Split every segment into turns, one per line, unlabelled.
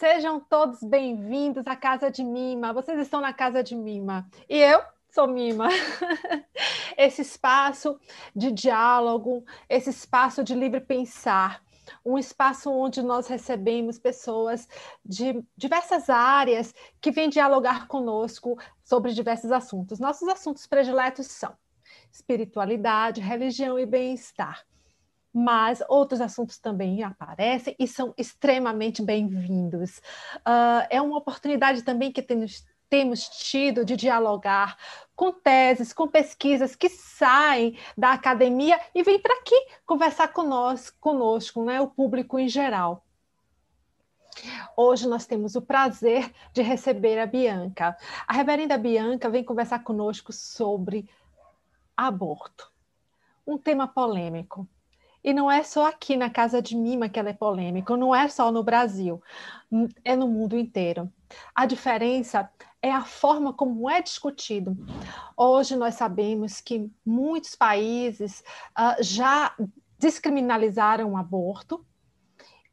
Sejam todos bem-vindos à Casa de Mima. Vocês estão na Casa de Mima. E eu sou Mima. Esse espaço de diálogo, esse espaço de livre pensar, um espaço onde nós recebemos pessoas de diversas áreas que vêm dialogar conosco sobre diversos assuntos. Nossos assuntos prediletos são espiritualidade, religião e bem-estar mas outros assuntos também aparecem e são extremamente bem-vindos. Uh, é uma oportunidade também que temos, temos tido de dialogar com teses, com pesquisas que saem da academia e vêm para aqui conversar conosco, conosco né, o público em geral. Hoje nós temos o prazer de receber a Bianca. A reverenda Bianca vem conversar conosco sobre aborto, um tema polêmico e não é só aqui na Casa de Mima que ela é polêmica, não é só no Brasil, é no mundo inteiro. A diferença é a forma como é discutido. Hoje nós sabemos que muitos países uh, já descriminalizaram o aborto,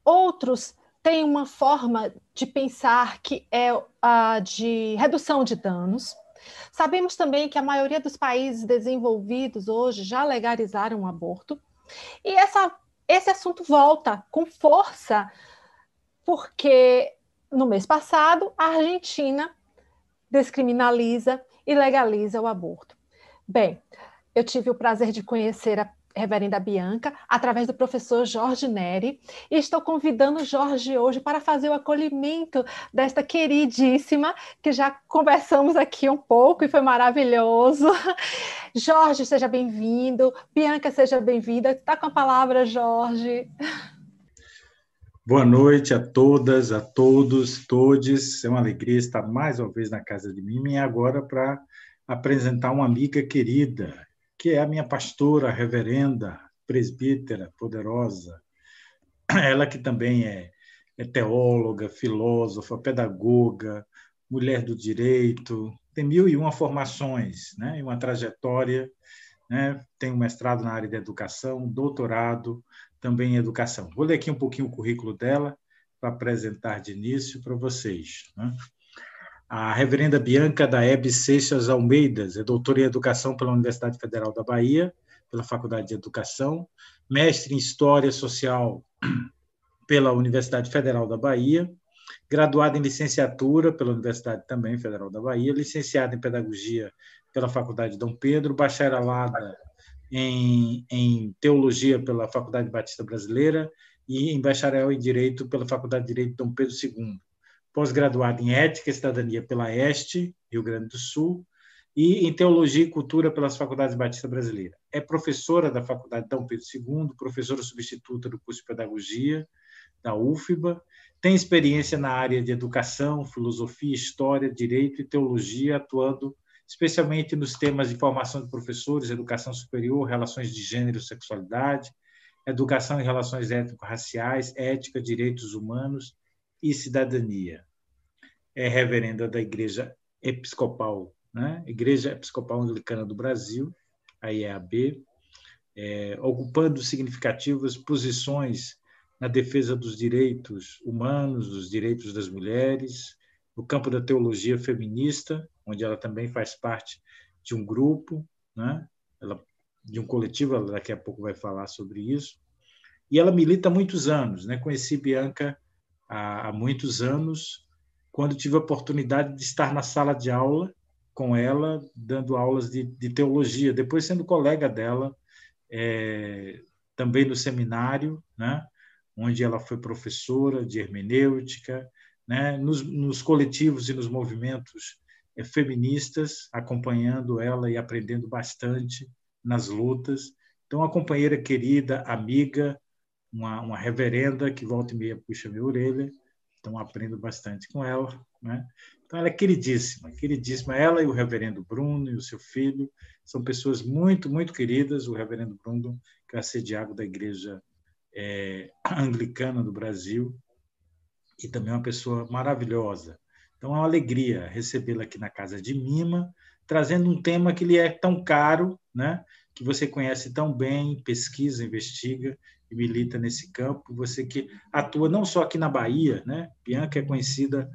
outros têm uma forma de pensar que é uh, de redução de danos. Sabemos também que a maioria dos países desenvolvidos hoje já legalizaram o aborto. E essa, esse assunto volta com força, porque no mês passado a Argentina descriminaliza e legaliza o aborto. Bem, eu tive o prazer de conhecer a Reverenda Bianca, através do professor Jorge Neri, e estou convidando Jorge hoje para fazer o acolhimento desta queridíssima, que já conversamos aqui um pouco e foi maravilhoso. Jorge, seja bem-vindo. Bianca, seja bem-vinda. Está com a palavra, Jorge.
Boa noite a todas, a todos, todes. É uma alegria estar mais uma vez na casa de mim e agora para apresentar uma amiga querida, que é a minha pastora, reverenda, presbítera, poderosa. Ela que também é, é teóloga, filósofa, pedagoga, mulher do direito, tem mil e uma formações, né? E uma trajetória, né? Tem um mestrado na área de educação, doutorado também em educação. Vou ler aqui um pouquinho o currículo dela para apresentar de início para vocês. Né? A reverenda Bianca da Hebe Seixas Almeidas é doutora em Educação pela Universidade Federal da Bahia, pela Faculdade de Educação, mestre em História Social pela Universidade Federal da Bahia, graduada em licenciatura pela Universidade também Federal da Bahia, licenciada em Pedagogia pela Faculdade Dom Pedro, bacharelada em, em Teologia pela Faculdade Batista Brasileira e em bacharel em Direito pela Faculdade de Direito Dom Pedro II pós-graduada em Ética e Cidadania pela Este, Rio Grande do Sul, e em Teologia e Cultura pelas Faculdades Batista Brasileira. É professora da Faculdade Dom Pedro II, professora substituta do curso de Pedagogia da UFBA, tem experiência na área de educação, filosofia, história, direito e teologia, atuando especialmente nos temas de formação de professores, educação superior, relações de gênero e sexualidade, educação e relações étnico-raciais, ética, direitos humanos e cidadania é reverenda da Igreja Episcopal, né? Igreja Episcopal Anglicana do Brasil, a IEAB, é, ocupando significativas posições na defesa dos direitos humanos, dos direitos das mulheres, no campo da teologia feminista, onde ela também faz parte de um grupo, né? ela, de um coletivo, ela daqui a pouco vai falar sobre isso. E ela milita há muitos anos. Né? Conheci Bianca há, há muitos anos, quando tive a oportunidade de estar na sala de aula com ela, dando aulas de, de teologia, depois sendo colega dela, é, também no seminário, né, onde ela foi professora de hermenêutica, né, nos, nos coletivos e nos movimentos é, feministas, acompanhando ela e aprendendo bastante nas lutas. Então, uma companheira querida, amiga, uma, uma reverenda que volta e meia puxa minha orelha, então aprendo bastante com ela. Né? Então ela é queridíssima, queridíssima. Ela e o reverendo Bruno e o seu filho são pessoas muito, muito queridas. O reverendo Bruno, que é assediado da igreja é, anglicana do Brasil, e também uma pessoa maravilhosa. Então é uma alegria recebê-la aqui na casa de Mima, trazendo um tema que lhe é tão caro, né? que você conhece tão bem, pesquisa, investiga, e milita nesse campo, você que atua não só aqui na Bahia, né? Bianca é conhecida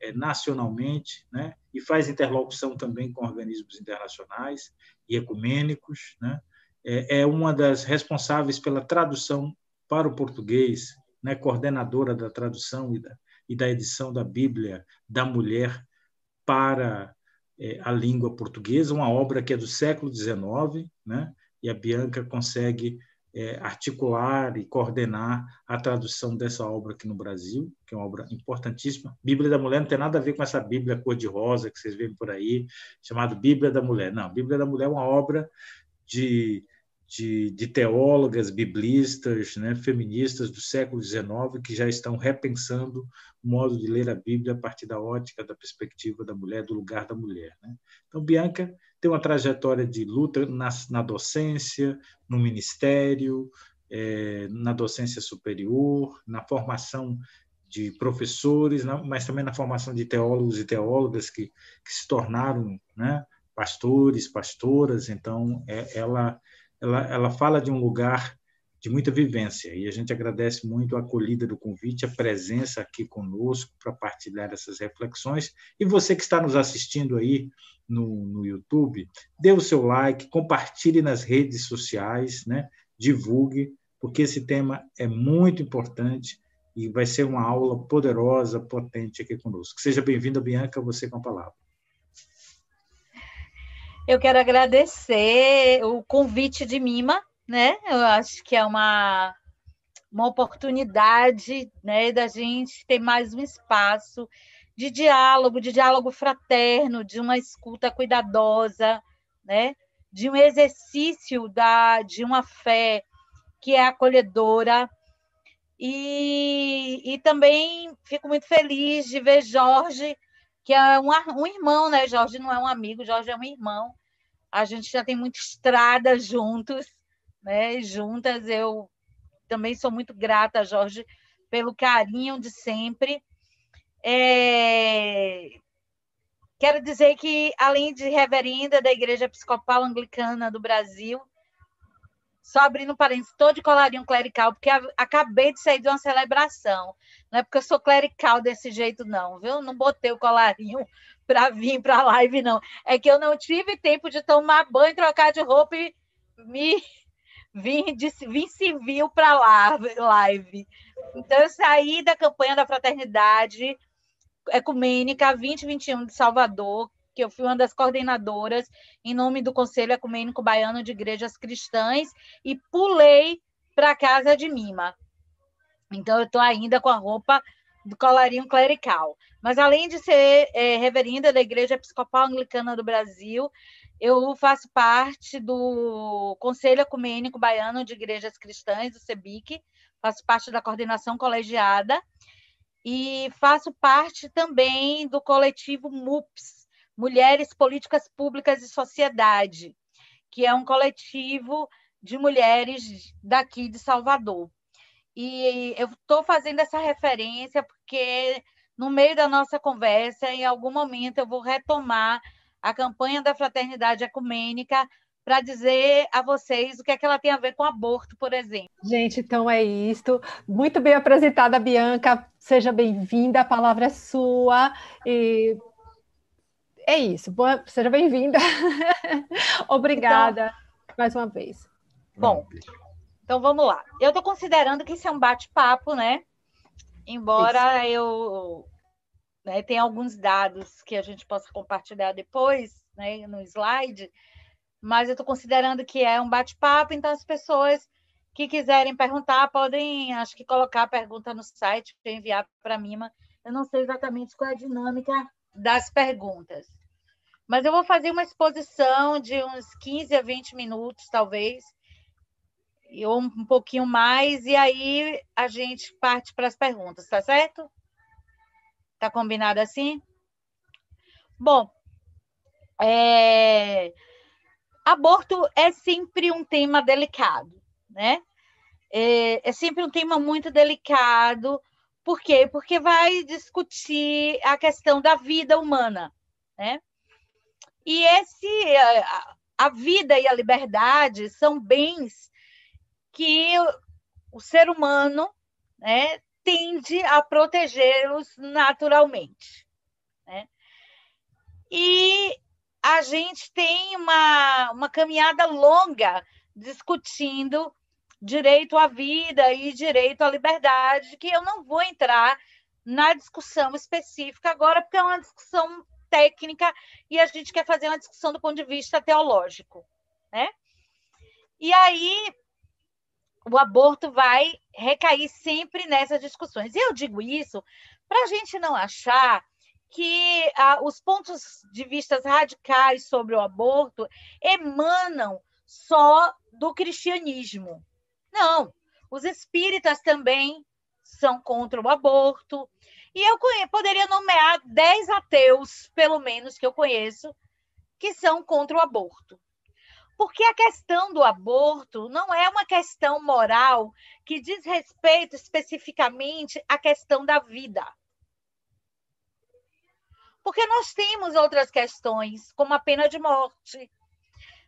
é, nacionalmente, né? E faz interlocução também com organismos internacionais e ecumênicos, né? É, é uma das responsáveis pela tradução para o português, né? Coordenadora da tradução e da, e da edição da Bíblia da Mulher para é, a língua portuguesa, uma obra que é do século XIX, né? E a Bianca consegue é, articular e coordenar a tradução dessa obra aqui no Brasil, que é uma obra importantíssima. Bíblia da Mulher não tem nada a ver com essa Bíblia cor-de-rosa que vocês veem por aí, chamada Bíblia da Mulher. Não, Bíblia da Mulher é uma obra de, de, de teólogas, biblistas, né, feministas do século XIX que já estão repensando o modo de ler a Bíblia a partir da ótica, da perspectiva da mulher, do lugar da mulher. Né? Então, Bianca tem uma trajetória de luta na, na docência, no ministério, é, na docência superior, na formação de professores, mas também na formação de teólogos e teólogas que, que se tornaram né, pastores, pastoras. Então, é, ela, ela, ela fala de um lugar de muita vivência. E a gente agradece muito a acolhida do convite, a presença aqui conosco para partilhar essas reflexões. E você que está nos assistindo aí no, no YouTube, dê o seu like, compartilhe nas redes sociais, né? divulgue, porque esse tema é muito importante e vai ser uma aula poderosa, potente aqui conosco. Seja bem-vinda, Bianca, você com a palavra.
Eu quero agradecer o convite de Mima, né? Eu acho que é uma, uma oportunidade né, da gente ter mais um espaço de diálogo, de diálogo fraterno, de uma escuta cuidadosa, né? de um exercício da, de uma fé que é acolhedora. E, e também fico muito feliz de ver Jorge, que é um, um irmão, né? Jorge não é um amigo, Jorge é um irmão. A gente já tem muita estrada juntos, né? Juntas, eu também sou muito grata, Jorge, pelo carinho de sempre. É... Quero dizer que, além de reverenda da Igreja Episcopal Anglicana do Brasil, só abrindo parênteses, estou de colarinho clerical, porque acabei de sair de uma celebração. Não é porque eu sou clerical desse jeito, não, viu? Não botei o colarinho para vir para a live, não. É que eu não tive tempo de tomar banho, trocar de roupa e me vim, de, vim civil para lá, live. Então, eu saí da campanha da fraternidade, Ecumênica 2021 de Salvador, que eu fui uma das coordenadoras em nome do Conselho Ecumênico Baiano de Igrejas Cristãs e pulei para a casa de Mima. Então, eu estou ainda com a roupa do colarinho clerical. Mas, além de ser é, reverenda da Igreja Episcopal Anglicana do Brasil, eu faço parte do Conselho Ecumênico Baiano de Igrejas Cristãs, do CEBIC, faço parte da coordenação colegiada e faço parte também do coletivo MUPS, Mulheres Políticas Públicas e Sociedade, que é um coletivo de mulheres daqui de Salvador. E eu estou fazendo essa referência porque, no meio da nossa conversa, em algum momento eu vou retomar a campanha da Fraternidade Ecumênica para dizer a vocês o que é que ela tem a ver com aborto, por exemplo.
Gente, então é isto. Muito bem apresentada, Bianca. Seja bem-vinda, a palavra é sua. E é isso. Boa... Seja bem-vinda. Obrigada então, mais uma vez.
Bom, então vamos lá. Eu estou considerando que isso é um bate-papo, né? Embora isso. eu né, tenha alguns dados que a gente possa compartilhar depois, né, no slide, mas eu estou considerando que é um bate-papo, então as pessoas que quiserem perguntar podem, acho que colocar a pergunta no site, enviar para mim. Eu não sei exatamente qual é a dinâmica das perguntas. Mas eu vou fazer uma exposição de uns 15 a 20 minutos, talvez, ou um pouquinho mais, e aí a gente parte para as perguntas, tá certo? Tá combinado assim? Bom, é... Aborto é sempre um tema delicado, né? É, é sempre um tema muito delicado. Por quê? Porque vai discutir a questão da vida humana, né? E esse a, a vida e a liberdade são bens que o ser humano né, tende a protegê-los naturalmente. Né? E a gente tem uma, uma caminhada longa discutindo direito à vida e direito à liberdade, que eu não vou entrar na discussão específica agora, porque é uma discussão técnica e a gente quer fazer uma discussão do ponto de vista teológico. Né? E aí, o aborto vai recair sempre nessas discussões. E eu digo isso para a gente não achar que ah, os pontos de vista radicais sobre o aborto emanam só do cristianismo. Não, os espíritas também são contra o aborto. E eu poderia nomear dez ateus, pelo menos, que eu conheço, que são contra o aborto. Porque a questão do aborto não é uma questão moral que diz respeito especificamente à questão da vida. Porque nós temos outras questões, como a pena de morte.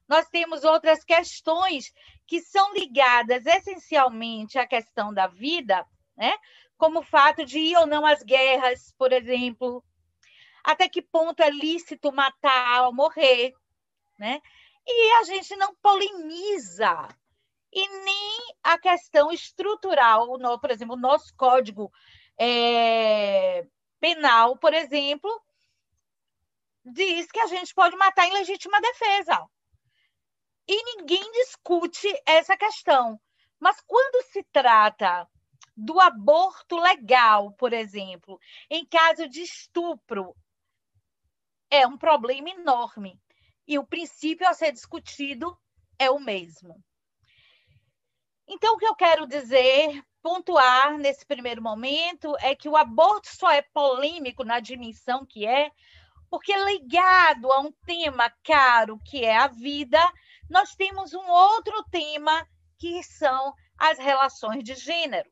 Nós temos outras questões que são ligadas essencialmente à questão da vida, né? como o fato de ir ou não às guerras, por exemplo. Até que ponto é lícito matar ou morrer, né? E a gente não polemiza. E nem a questão estrutural, no, por exemplo, o nosso código é, penal, por exemplo, diz que a gente pode matar em legítima defesa. E ninguém discute essa questão. Mas quando se trata do aborto legal, por exemplo, em caso de estupro, é um problema enorme e o princípio a ser discutido é o mesmo. Então, o que eu quero dizer, pontuar nesse primeiro momento, é que o aborto só é polêmico na dimensão que é, porque ligado a um tema caro que é a vida, nós temos um outro tema que são as relações de gênero.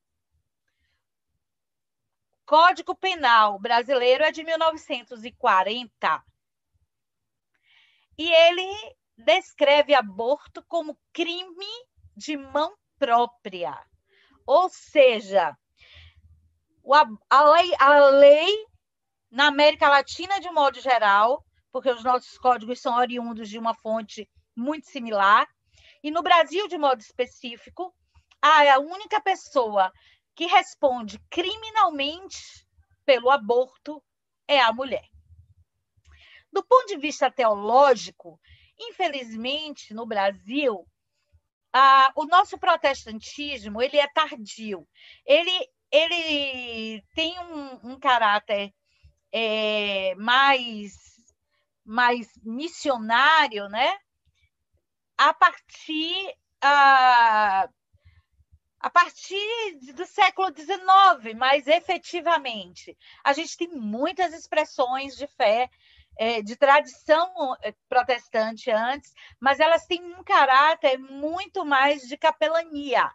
Código Penal brasileiro é de 1940 e ele descreve aborto como crime de mão própria. Ou seja, a lei, a lei na América Latina, de modo geral, porque os nossos códigos são oriundos de uma fonte muito similar, e no Brasil, de modo específico, a única pessoa que responde criminalmente pelo aborto é a mulher. Do ponto de vista teológico, infelizmente, no Brasil, ah, o nosso protestantismo ele é tardio. Ele, ele tem um, um caráter é, mais, mais missionário, né? A partir ah, a partir do século XIX, mas efetivamente a gente tem muitas expressões de fé de tradição é, protestante antes, mas elas têm um caráter muito mais de capelania,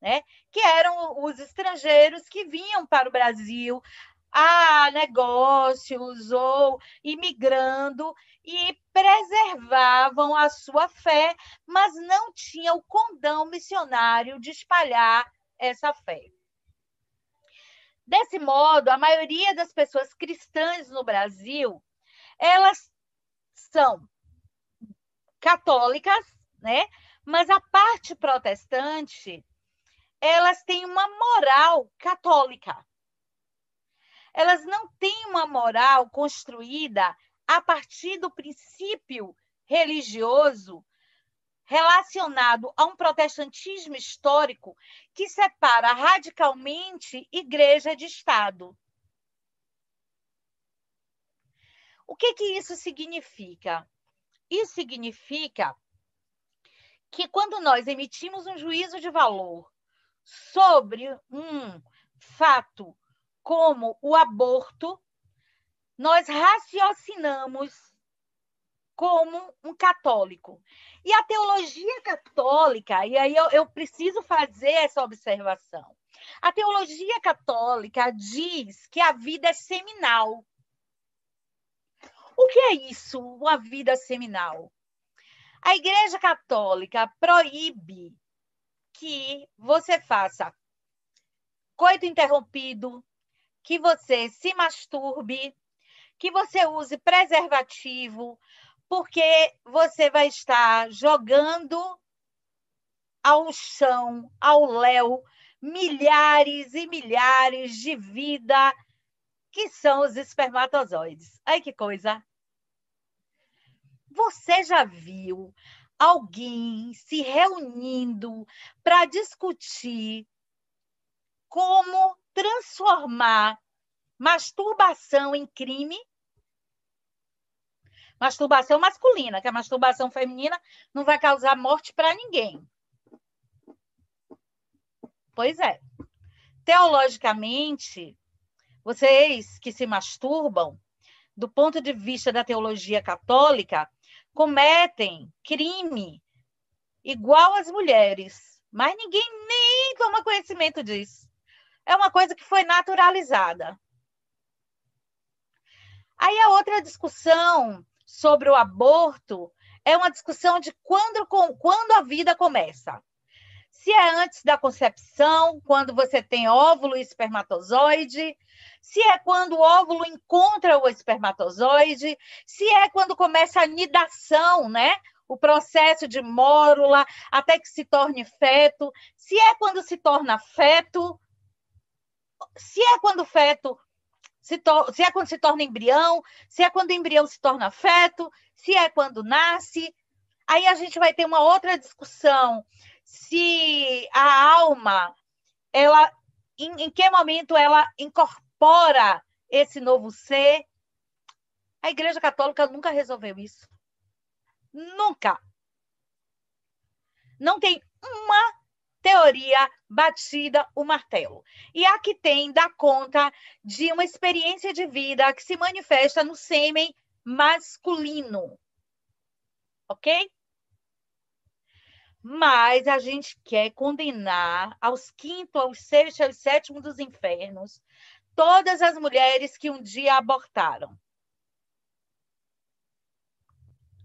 né? que eram os estrangeiros que vinham para o Brasil a negócios ou imigrando e preservavam a sua fé, mas não tinham o condão missionário de espalhar essa fé. Desse modo, a maioria das pessoas cristãs no Brasil elas são católicas, né? Mas a parte protestante, elas têm uma moral católica. Elas não têm uma moral construída a partir do princípio religioso relacionado a um protestantismo histórico que separa radicalmente igreja de Estado. O que, que isso significa? Isso significa que quando nós emitimos um juízo de valor sobre um fato como o aborto, nós raciocinamos como um católico. E a teologia católica, e aí eu, eu, preciso fazer essa observação. A teologia católica diz que a vida é seminal. O que é isso, uma vida seminal? A Igreja Católica proíbe que você faça coito interrompido, que você se masturbe, que você use preservativo, porque você vai estar jogando ao chão, ao léu, milhares e milhares de vida que são os espermatozoides. Ai que coisa! Você já viu alguém se reunindo para discutir como transformar masturbação em crime? Masturbação masculina, que a masturbação feminina não vai causar morte para ninguém. Pois é. Teologicamente, vocês que se masturbam, do ponto de vista da teologia católica, cometem crime igual às mulheres, mas ninguém nem toma conhecimento disso. É uma coisa que foi naturalizada. Aí a outra discussão sobre o aborto é uma discussão de quando, quando a vida começa. Se é antes da concepção, quando você tem óvulo e espermatozoide, se é quando o óvulo encontra o espermatozoide, se é quando começa a nidação, né? O processo de mórula até que se torne feto, se é quando se torna feto, se é quando o feto se, se é quando se torna embrião, se é quando o embrião se torna feto, se é quando nasce. Aí a gente vai ter uma outra discussão se a alma, ela, em, em que momento ela incorpora esse novo ser. A Igreja Católica nunca resolveu isso. Nunca. Não tem uma teoria batida o martelo. E a que tem dá conta de uma experiência de vida que se manifesta no sêmen masculino. Ok? Mas a gente quer condenar aos quinto, aos sexto, aos sétimo dos infernos todas as mulheres que um dia abortaram.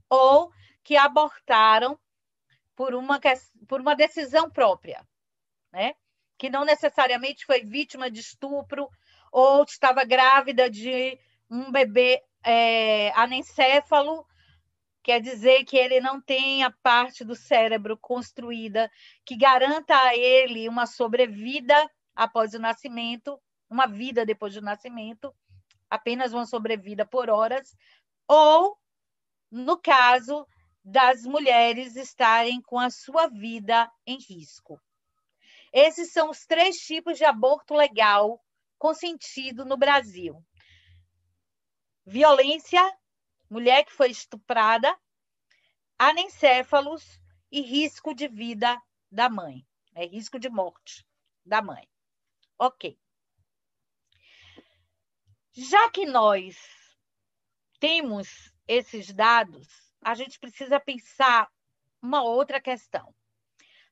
Ou que abortaram por uma, por uma decisão própria, né? que não necessariamente foi vítima de estupro ou estava grávida de um bebê é, anencéfalo quer dizer que ele não tem a parte do cérebro construída que garanta a ele uma sobrevida após o nascimento, uma vida depois do nascimento, apenas uma sobrevida por horas, ou, no caso das mulheres estarem com a sua vida em risco. Esses são os três tipos de aborto legal consentido no Brasil: violência mulher que foi estuprada, anencéfalos e risco de vida da mãe, é risco de morte da mãe. Ok. Já que nós temos esses dados, a gente precisa pensar uma outra questão.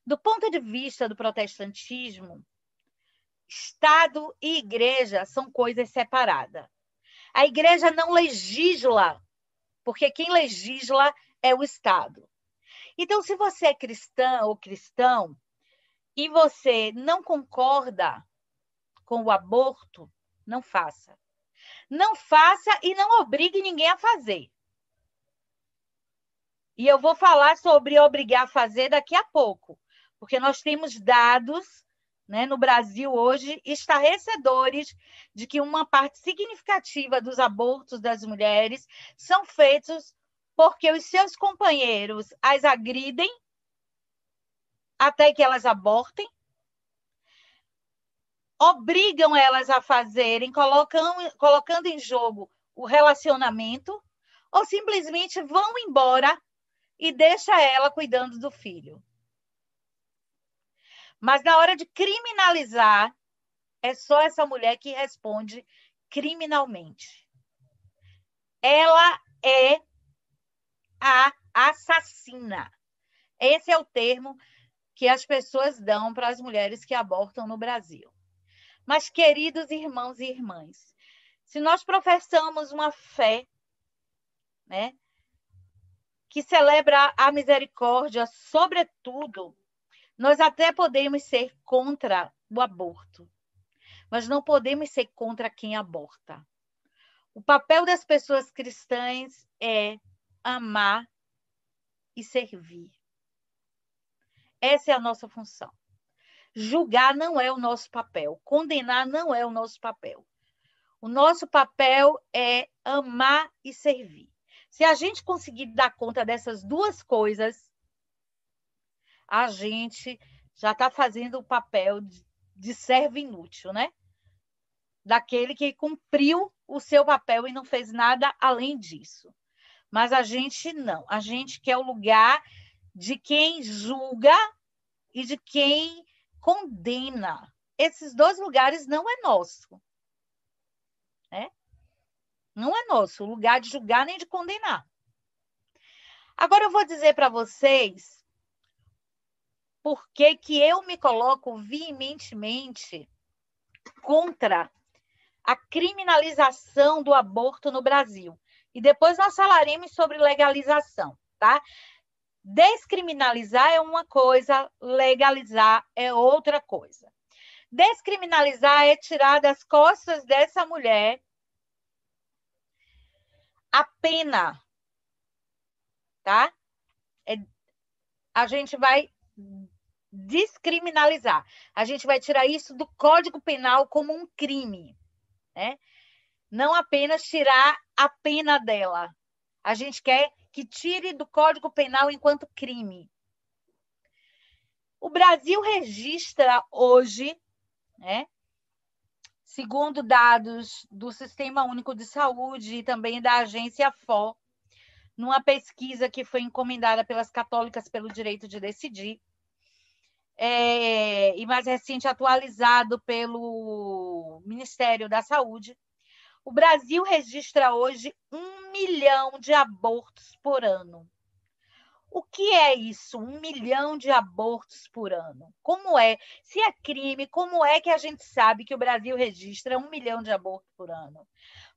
Do ponto de vista do protestantismo, Estado e igreja são coisas separadas. A igreja não legisla porque quem legisla é o Estado. Então, se você é cristã ou cristão e você não concorda com o aborto, não faça. Não faça e não obrigue ninguém a fazer. E eu vou falar sobre obrigar a fazer daqui a pouco, porque nós temos dados né, no Brasil hoje estarrecedores de que uma parte significativa dos abortos das mulheres são feitos porque os seus companheiros as agridem até que elas abortem, obrigam elas a fazerem, colocando, colocando em jogo o relacionamento, ou simplesmente vão embora e deixa ela cuidando do filho. Mas na hora de criminalizar, é só essa mulher que responde criminalmente. Ela é a assassina. Esse é o termo que as pessoas dão para as mulheres que abortam no Brasil. Mas, queridos irmãos e irmãs, se nós professamos uma fé, né, que celebra a misericórdia, sobretudo nós até podemos ser contra o aborto. mas não podemos ser contra quem aborta. O papel das pessoas cristãs é amar e servir. Essa é a nossa função. Julgar não é o nosso papel, condenar não é o nosso papel. O nosso papel é amar e servir. Se a gente conseguir dar conta dessas duas coisas, a gente já está fazendo o papel de, servo inútil, né? Daquele que cumpriu o seu papel e não fez nada além disso. Mas a gente não. A gente quer o lugar de quem julga e de quem condena. Esses dois lugares não é nosso. Né? Não é nosso o lugar de julgar nem de condenar. Agora eu vou dizer para vocês por que, que eu me coloco veementemente contra a criminalização do aborto no Brasil. E depois nós falaremos sobre legalização, tá? Descriminalizar é uma coisa, legalizar é outra coisa. Descriminalizar é tirar das costas dessa mulher a pena, tá? É, a gente vai descriminalizar. A gente vai tirar isso do Código Penal como um crime, né? Não apenas tirar a pena dela. A gente quer que tire do Código Penal enquanto crime. O Brasil registra hoje, né, segundo dados do Sistema Único de Saúde e também da agência FO, numa pesquisa que foi encomendada pelas católicas pelo direito de decidir, é, e mais recente atualizado pelo Ministério da Saúde, o Brasil registra hoje um milhão de abortos por ano. O que é isso? Um milhão de abortos por ano. Como é? Se é crime, como é que a gente sabe que o Brasil registra um milhão de abortos por ano?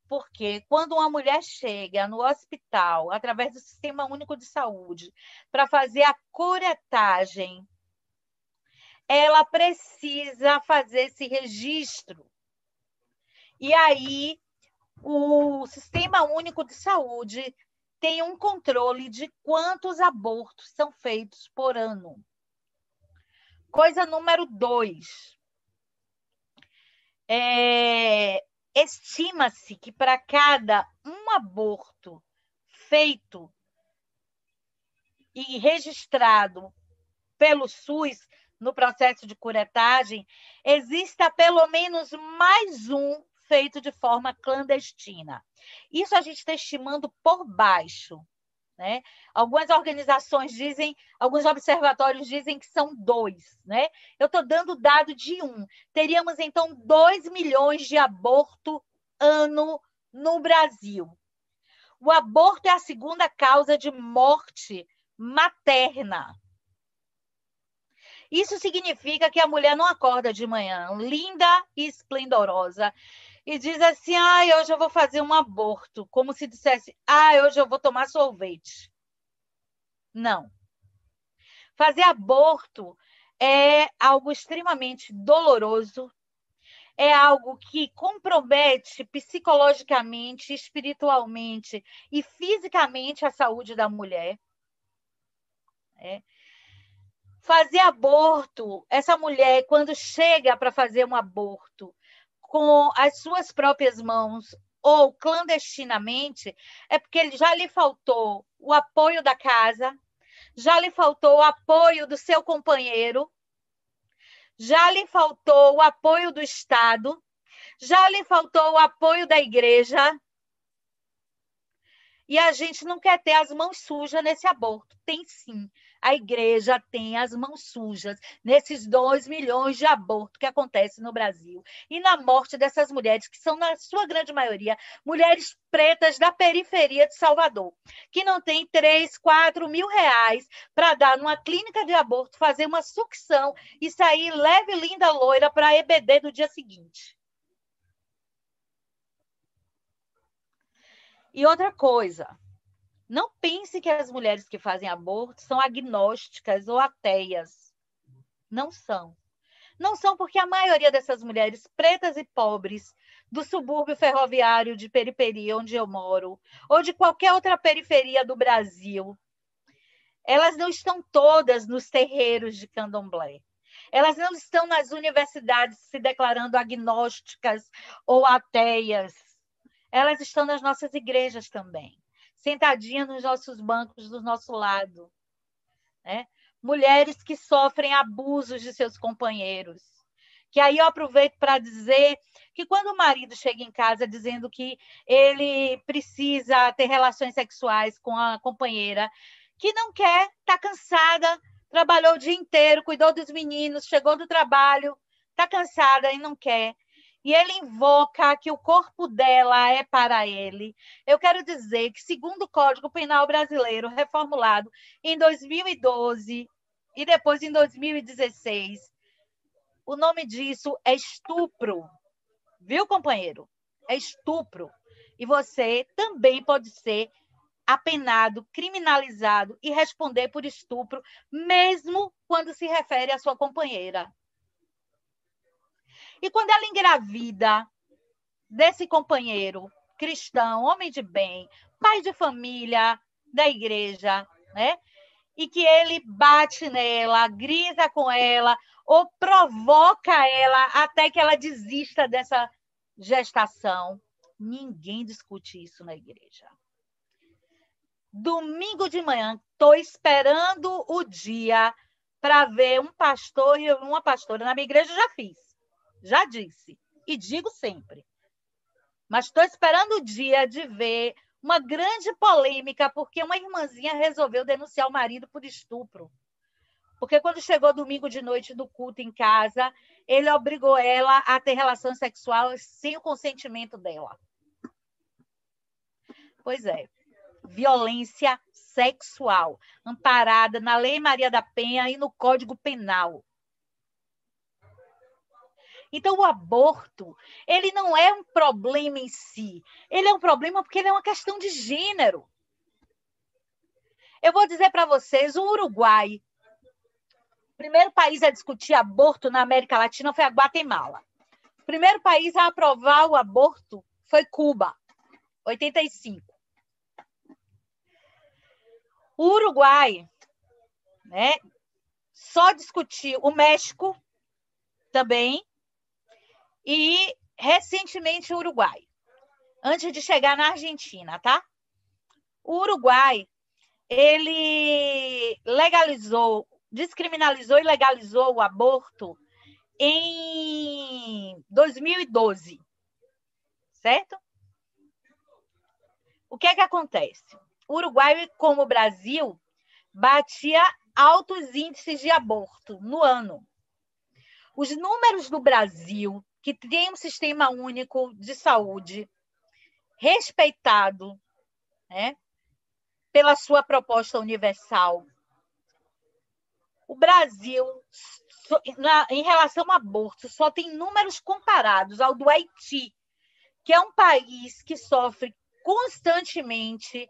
Porque quando uma mulher chega no hospital, através do Sistema Único de Saúde, para fazer a curetagem, ela precisa fazer esse registro. E aí o Sistema Único de Saúde tem um controle de quantos abortos são feitos por ano. Coisa número dois. É, Estima-se que para cada um aborto feito e registrado pelo SUS no processo de curetagem, exista pelo menos mais um feito de forma clandestina. Isso a gente está estimando por baixo. Né? Algumas organizações dizem, alguns observatórios dizem que são dois. Né? Eu estou dando dado de um. Teríamos, então, dois milhões de aborto ano no Brasil. O aborto é a segunda causa de morte materna. Isso significa que a mulher não acorda de manhã linda e esplendorosa e diz assim: ah, hoje eu vou fazer um aborto, como se dissesse: ah, hoje eu vou tomar sorvete. Não. Fazer aborto é algo extremamente doloroso, é algo que compromete psicologicamente, espiritualmente e fisicamente a saúde da mulher. É. Fazer aborto, essa mulher, quando chega para fazer um aborto, com as suas próprias mãos ou clandestinamente, é porque já lhe faltou o apoio da casa, já lhe faltou o apoio do seu companheiro, já lhe faltou o apoio do Estado, já lhe faltou o apoio da igreja. E a gente não quer ter as mãos sujas nesse aborto. Tem sim a igreja tem as mãos sujas nesses dois milhões de abortos que acontecem no Brasil e na morte dessas mulheres, que são, na sua grande maioria, mulheres pretas da periferia de Salvador, que não têm 3, 4 mil reais para dar numa clínica de aborto, fazer uma sucção e sair leve, linda, loira para a EBD do dia seguinte. E outra coisa, não pense que as mulheres que fazem aborto são agnósticas ou ateias. Não são. não são porque a maioria dessas mulheres pretas e pobres do subúrbio ferroviário de periferia onde eu moro, ou de qualquer outra periferia do Brasil, elas não estão todas nos terreiros de candomblé. Elas não estão nas universidades se declarando agnósticas ou ateias. Elas estão nas nossas igrejas também, sentadinhas nos nossos bancos do nosso lado. Né? Mulheres que sofrem abusos de seus companheiros. Que aí eu aproveito para dizer que quando o marido chega em casa dizendo que ele precisa ter relações sexuais com a companheira, que não quer, está cansada, trabalhou o dia inteiro, cuidou dos meninos, chegou do trabalho, está cansada e não quer. E ele invoca que o corpo dela é para ele. Eu quero dizer que, segundo o Código Penal Brasileiro, reformulado em 2012 e depois em 2016, o nome disso é estupro. Viu, companheiro? É estupro. E você também pode ser apenado, criminalizado e responder por estupro, mesmo quando se refere à sua companheira. E quando ela engravida desse companheiro cristão, homem de bem, pai de família da igreja, né? E que ele bate nela, grita com ela ou provoca ela até que ela desista dessa gestação. Ninguém discute isso na igreja. Domingo de manhã, estou esperando o dia para ver um pastor e uma pastora. Na minha igreja já fiz, já disse e digo sempre. Mas estou esperando o dia de ver uma grande polêmica porque uma irmãzinha resolveu denunciar o marido por estupro. Porque quando chegou domingo de noite do culto em casa, ele obrigou ela a ter relação sexual sem o consentimento dela. Pois é violência sexual, amparada na Lei Maria da Penha e no Código Penal. Então, o aborto, ele não é um problema em si. Ele é um problema porque ele é uma questão de gênero. Eu vou dizer para vocês, o Uruguai, o primeiro país a discutir aborto na América Latina foi a Guatemala. O primeiro país a aprovar o aborto foi Cuba, 85. O Uruguai, né, só discutiu o México também e recentemente o Uruguai, antes de chegar na Argentina, tá? O Uruguai, ele legalizou, descriminalizou e legalizou o aborto em 2012, certo? O que é que acontece? o Uruguai, como o Brasil, batia altos índices de aborto no ano. Os números do Brasil, que tem um sistema único de saúde respeitado né, pela sua proposta universal, o Brasil, na, em relação ao aborto, só tem números comparados ao do Haiti, que é um país que sofre constantemente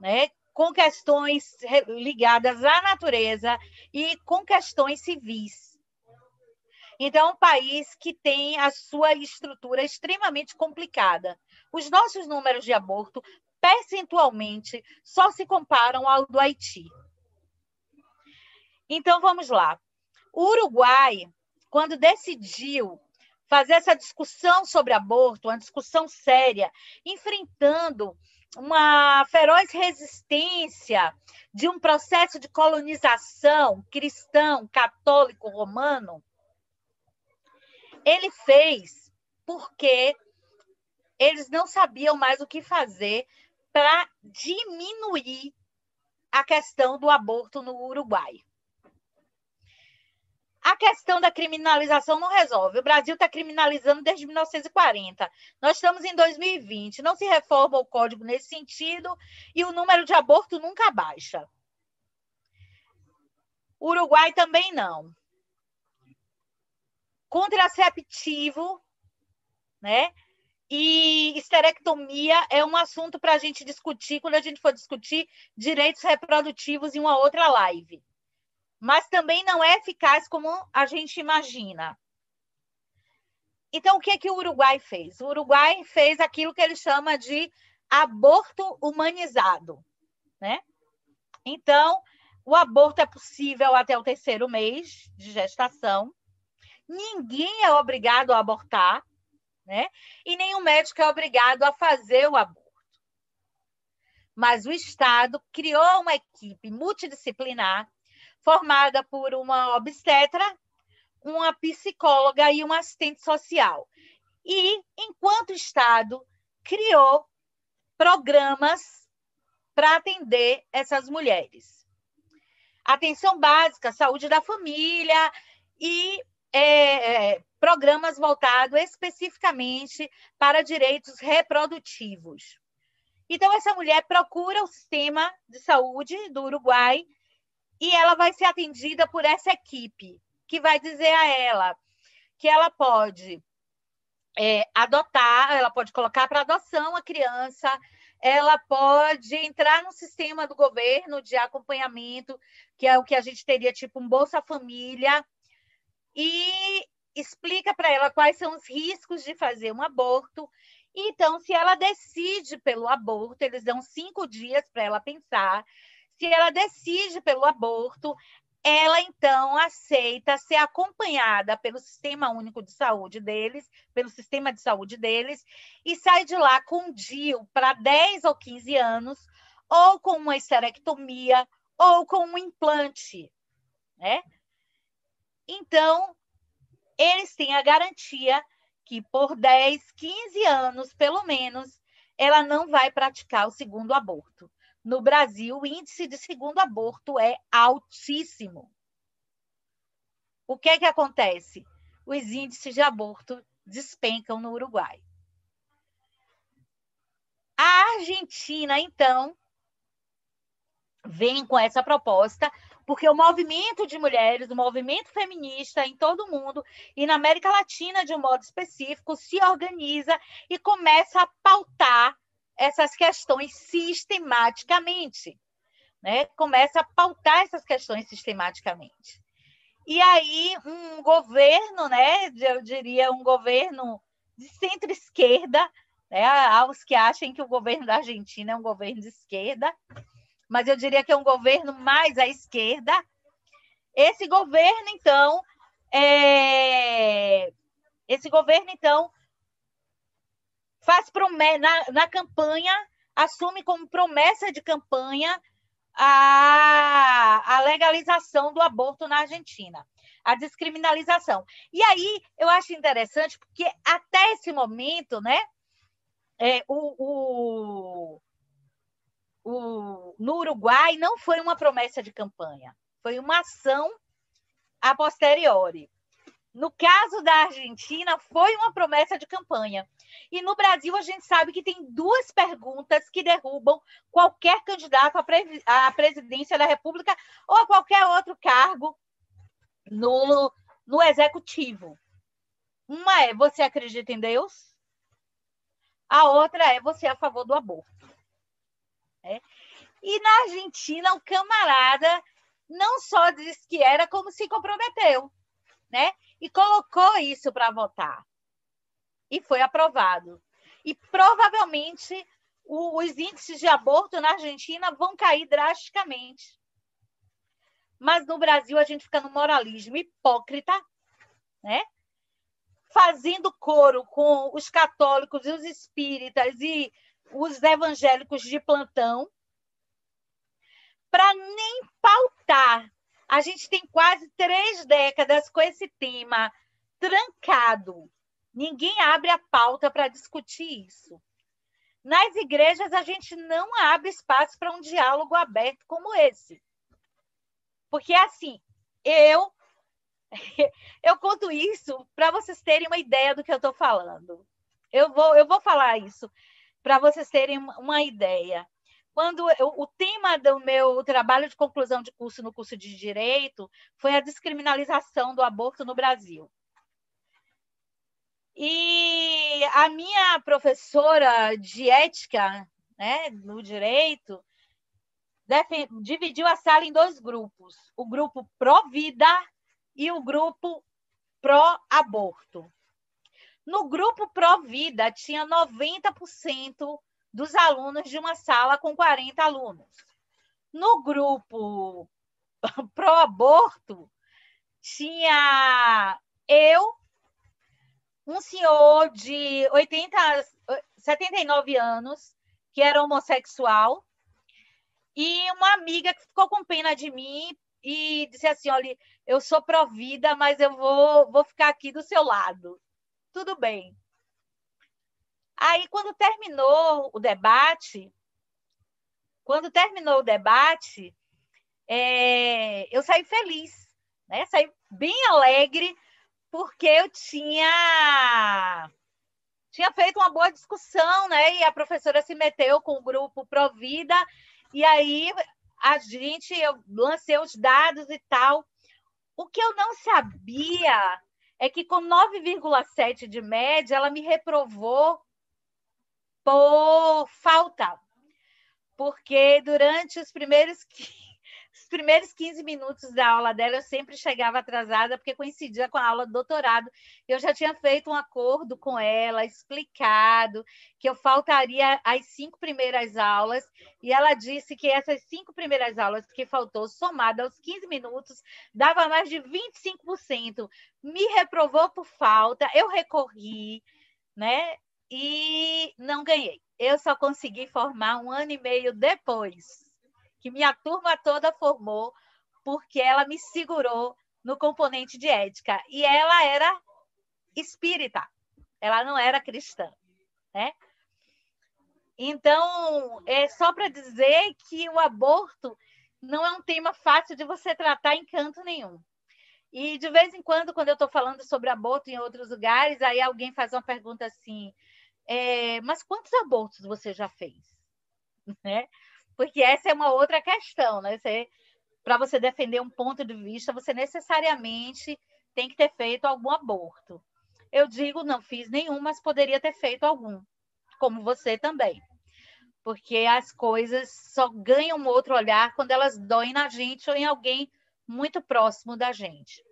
né, com questões ligadas à natureza e com questões civis. Então, é um país que tem a sua estrutura extremamente complicada. Os nossos números de aborto, percentualmente, só se comparam ao do Haiti. Então, vamos lá. O Uruguai, quando decidiu fazer essa discussão sobre aborto, uma discussão séria, enfrentando uma feroz resistência de um processo de colonização cristão, católico, romano, ele fez porque eles não sabiam mais o que fazer para diminuir a questão do aborto no Uruguai. A questão da criminalização não resolve. O Brasil está criminalizando desde 1940. Nós estamos em 2020. Não se reforma o código nesse sentido e o número de aborto nunca baixa. O Uruguai também não. Contraceptivo, né? E esterectomia é um assunto para a gente discutir quando a gente for discutir direitos reprodutivos em uma outra live mas também não é eficaz como a gente imagina. Então, o que, é que o Uruguai fez? O Uruguai fez aquilo que ele chama de aborto humanizado. Né? Então, o aborto é possível até o terceiro mês de gestação. Ninguém é obrigado a abortar, né? E nenhum médico é obrigado a fazer o aborto. Mas o Estado criou uma equipe multidisciplinar formada por uma obstetra, uma psicóloga e uma assistente social. E, enquanto o Estado criou programas para atender essas mulheres. Atenção básica, saúde da família e é, é, programas voltados especificamente para direitos reprodutivos. Então, essa mulher procura o sistema de saúde do Uruguai e ela vai ser atendida por essa equipe, que vai dizer a ela que ela pode é, adotar, ela pode colocar para adoção a criança, ela pode entrar no sistema do governo de acompanhamento, que é o que a gente teria tipo um Bolsa Família, e explica para ela quais são os riscos de fazer um aborto. Então, se ela decide pelo aborto, eles dão cinco dias para ela pensar. Se ela decide pelo aborto, ela então aceita ser acompanhada pelo Sistema Único de Saúde deles, pelo sistema de saúde deles, e sai de lá com um DIU para 10 ou 15 anos, ou com uma esterectomia, ou com um implante. Né? Então, eles têm a garantia que por 10, 15 anos, pelo menos, ela não vai praticar o segundo aborto. No Brasil, o índice de segundo aborto é altíssimo. O que é que acontece? Os índices de aborto despencam no Uruguai. A Argentina, então, vem com essa proposta, porque o movimento de mulheres, o movimento feminista em todo o mundo e na América Latina de um modo específico se organiza e começa a pautar essas questões sistematicamente, né? Começa a pautar essas questões sistematicamente. E aí um governo, né? Eu diria um governo de centro-esquerda, né? Há os que acham que o governo da Argentina é um governo de esquerda, mas eu diria que é um governo mais à esquerda. Esse governo, então, é... esse governo, então, faz promessa na, na campanha, assume como promessa de campanha a, a legalização do aborto na Argentina, a descriminalização. E aí eu acho interessante, porque até esse momento, né, é, o, o, o, no Uruguai não foi uma promessa de campanha, foi uma ação a posteriori. No caso da Argentina, foi uma promessa de campanha. E no Brasil, a gente sabe que tem duas perguntas que derrubam qualquer candidato à, presidência da República ou a qualquer outro cargo no, no executivo. Uma é: você acredita em Deus? A outra é: você é a favor do aborto. É. E na Argentina, o camarada não só disse que era, como se comprometeu. Né? e colocou isso para votar. E foi aprovado. E provavelmente o, os índices de aborto na Argentina vão cair drasticamente. Mas no Brasil a gente fica no moralismo hipócrita, né? Fazendo coro com os católicos e os espíritas e os evangélicos de plantão, para nem pautar a gente tem quase três décadas com esse tema trancado. Ninguém abre a pauta para discutir isso. Nas igrejas, a gente não abre espaço para um diálogo aberto como esse. Porque, assim, eu eu conto isso para vocês terem uma ideia do que eu estou falando. Eu vou, eu vou falar isso para vocês terem uma ideia quando eu, o tema do meu trabalho de conclusão de curso no curso de Direito foi a descriminalização do aborto no Brasil. E a minha professora de ética né, no direito dividiu a sala em dois grupos: o grupo pró-vida e o grupo pró-aborto. No grupo Provida, tinha 90% dos alunos de uma sala com 40 alunos. No grupo Pro Aborto, tinha eu, um senhor de 80, 79 anos, que era homossexual, e uma amiga que ficou com pena de mim e disse assim: olha, eu sou provida, mas eu vou, vou ficar aqui do seu lado. Tudo bem. Aí, quando terminou o debate, quando terminou o debate, é, eu saí feliz, né? Saí bem alegre, porque eu tinha tinha feito uma boa discussão, né? E a professora se meteu com o grupo Provida, e aí a gente, eu lancei os dados e tal. O que eu não sabia é que com 9,7 de média, ela me reprovou por falta. Porque durante os primeiros os primeiros 15 minutos da aula dela, eu sempre chegava atrasada, porque coincidia com a aula do doutorado. Eu já tinha feito um acordo com ela, explicado que eu faltaria as cinco primeiras aulas, e ela disse que essas cinco primeiras aulas que faltou, somada aos 15 minutos, dava mais de 25%. Me reprovou por falta, eu recorri, né? E não ganhei. Eu só consegui formar um ano e meio depois que minha turma toda formou, porque ela me segurou no componente de ética. E ela era espírita, ela não era cristã, né? Então, é só para dizer que o aborto não é um tema fácil de você tratar em canto nenhum. E de vez em quando, quando eu estou falando sobre aborto em outros lugares, aí alguém faz uma pergunta assim: é, mas quantos abortos você já fez? Né? Porque essa é uma outra questão, né? Para você defender um ponto de vista, você necessariamente tem que ter feito algum aborto. Eu digo, não fiz nenhum, mas poderia ter feito algum, como você também. Porque as coisas só ganham um outro olhar quando elas doem na gente ou em alguém muito próximo da gente.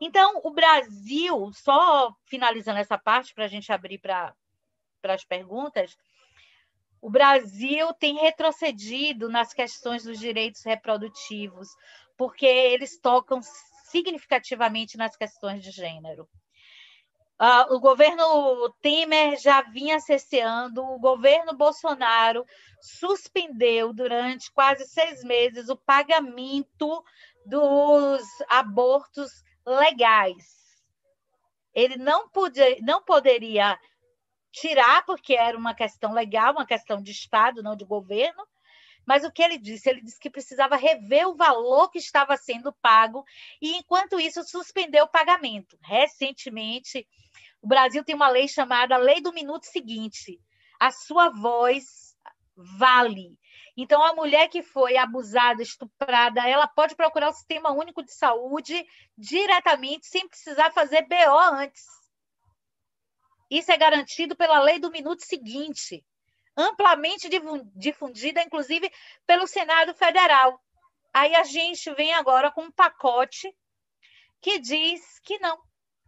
Então, o Brasil, só finalizando essa parte para a gente abrir para as perguntas, o Brasil tem retrocedido nas questões dos direitos reprodutivos, porque eles tocam significativamente nas questões de gênero. Uh, o governo Temer já vinha cesseando, o governo Bolsonaro suspendeu durante quase seis meses o pagamento dos abortos legais. Ele não, podia, não poderia tirar, porque era uma questão legal, uma questão de Estado, não de governo. Mas o que ele disse? Ele disse que precisava rever o valor que estava sendo pago e, enquanto isso, suspendeu o pagamento. Recentemente, o Brasil tem uma lei chamada Lei do Minuto Seguinte. A sua voz vale. Então, a mulher que foi abusada, estuprada, ela pode procurar o Sistema Único de Saúde diretamente, sem precisar fazer BO antes. Isso é garantido pela lei do minuto seguinte, amplamente difundida, inclusive, pelo Senado Federal. Aí a gente vem agora com um pacote que diz que não,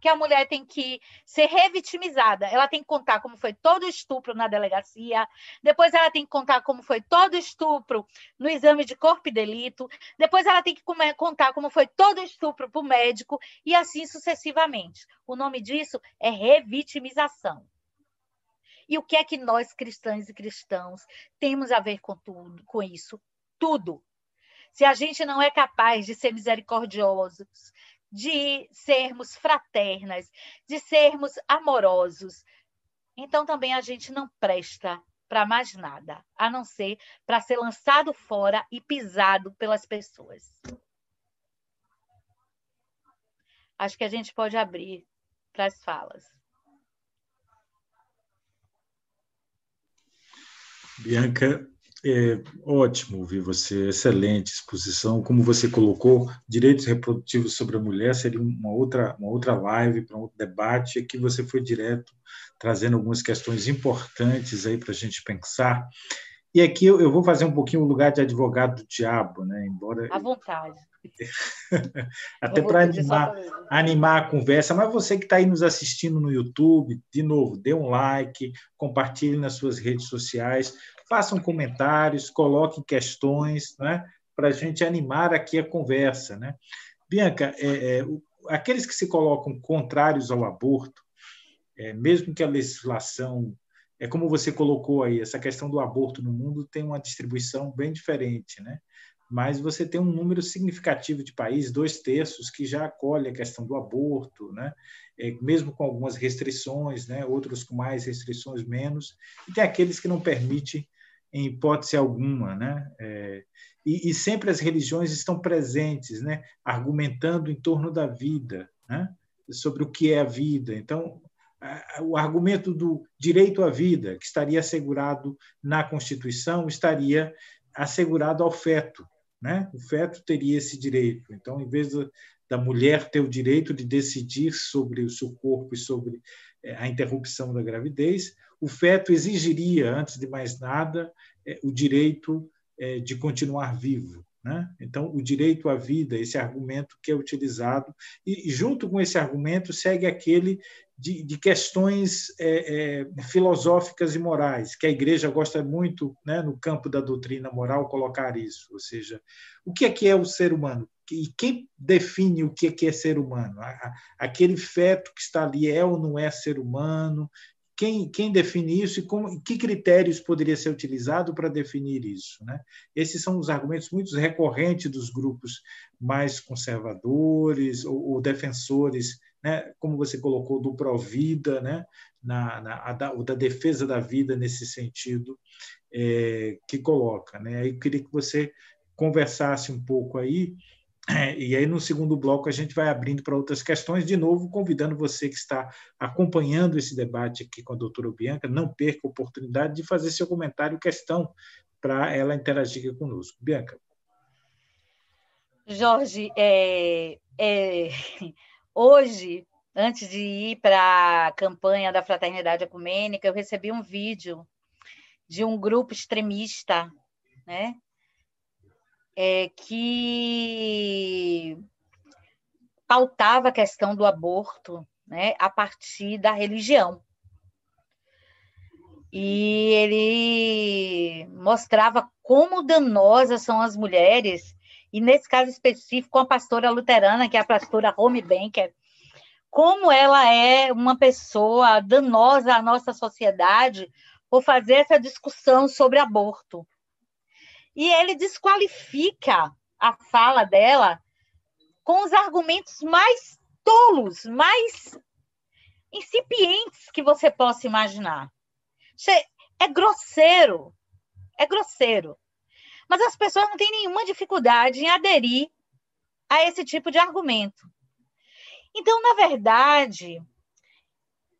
que a mulher tem que ser revitimizada. Ela tem que contar como foi todo o estupro na delegacia, depois ela tem que contar como foi todo o estupro no exame de corpo e delito, depois ela tem que contar como foi todo o estupro para o médico e assim sucessivamente. O nome disso é revitimização. E o que é que nós cristãs e cristãos temos a ver com tudo, com isso? Tudo. Se a gente não é capaz de ser misericordiosos, de sermos fraternas, de sermos amorosos. Então também a gente não presta para mais nada, a não ser para ser lançado fora e pisado pelas pessoas. Acho que a gente pode abrir para as falas.
Bianca, é ótimo ouvir você, excelente exposição. Como você colocou, direitos reprodutivos sobre a mulher seria uma outra, uma outra live para um outro debate. Aqui você foi direto, trazendo algumas questões importantes aí para a gente pensar. E aqui eu, eu, vou fazer um pouquinho o lugar de advogado do diabo, né?
Embora à vontade.
Até para animar, animar a conversa. Mas você que está aí nos assistindo no YouTube, de novo, dê um like, compartilhe nas suas redes sociais, façam comentários, coloquem questões, né? para a gente animar aqui a conversa. Né? Bianca, é, é, aqueles que se colocam contrários ao aborto, é, mesmo que a legislação, é como você colocou aí, essa questão do aborto no mundo tem uma distribuição bem diferente, né? mas você tem um número significativo de países, dois terços, que já acolhe a questão do aborto, né? É, mesmo com algumas restrições, né? outros com mais restrições, menos, e tem aqueles que não permitem em hipótese alguma, né? É, e, e, sempre as religiões estão presentes, né? Argumentando em torno da vida, né? Sobre o que é a vida. Então, o argumento do direito à vida, que estaria assegurado na Constituição, estaria assegurado ao feto, né? O feto teria esse direito. Então, em vez da mulher ter o direito de decidir sobre o seu corpo e sobre é, a interrupção da gravidez, o feto exigiria, antes de mais nada, é, o direito é, de continuar vivo. Né? Então, o direito à vida, esse argumento que é utilizado, e junto com esse argumento segue aquele de, de questões é, é, filosóficas e morais, que a igreja gosta muito, né, no campo da doutrina moral, colocar isso. Ou seja, o que é que é o ser humano? E quem define o que é, que é ser humano? Aquele feto que está ali é ou não é ser humano? Quem, quem define isso e como, que critérios poderia ser utilizado para definir isso. Né? Esses são os argumentos muito recorrentes dos grupos mais conservadores ou, ou defensores, né? como você colocou, do pró-vida, né? na, na da, da, defesa da vida nesse sentido é, que coloca. Né? Eu queria que você conversasse um pouco aí é, e aí, no segundo bloco, a gente vai abrindo para outras questões, de novo, convidando você que está acompanhando esse debate aqui com a doutora Bianca, não perca a oportunidade de fazer seu comentário, questão, para ela interagir conosco. Bianca.
Jorge, é, é, hoje, antes de ir para a campanha da Fraternidade Ecumênica, eu recebi um vídeo de um grupo extremista, né? É, que pautava a questão do aborto né, a partir da religião. E ele mostrava como danosas são as mulheres, e nesse caso específico, a pastora luterana, que é a pastora Home Banker, como ela é uma pessoa danosa à nossa sociedade por fazer essa discussão sobre aborto e ele desqualifica a fala dela com os argumentos mais tolos, mais incipientes que você possa imaginar. É grosseiro, é grosseiro. Mas as pessoas não têm nenhuma dificuldade em aderir a esse tipo de argumento. Então, na verdade,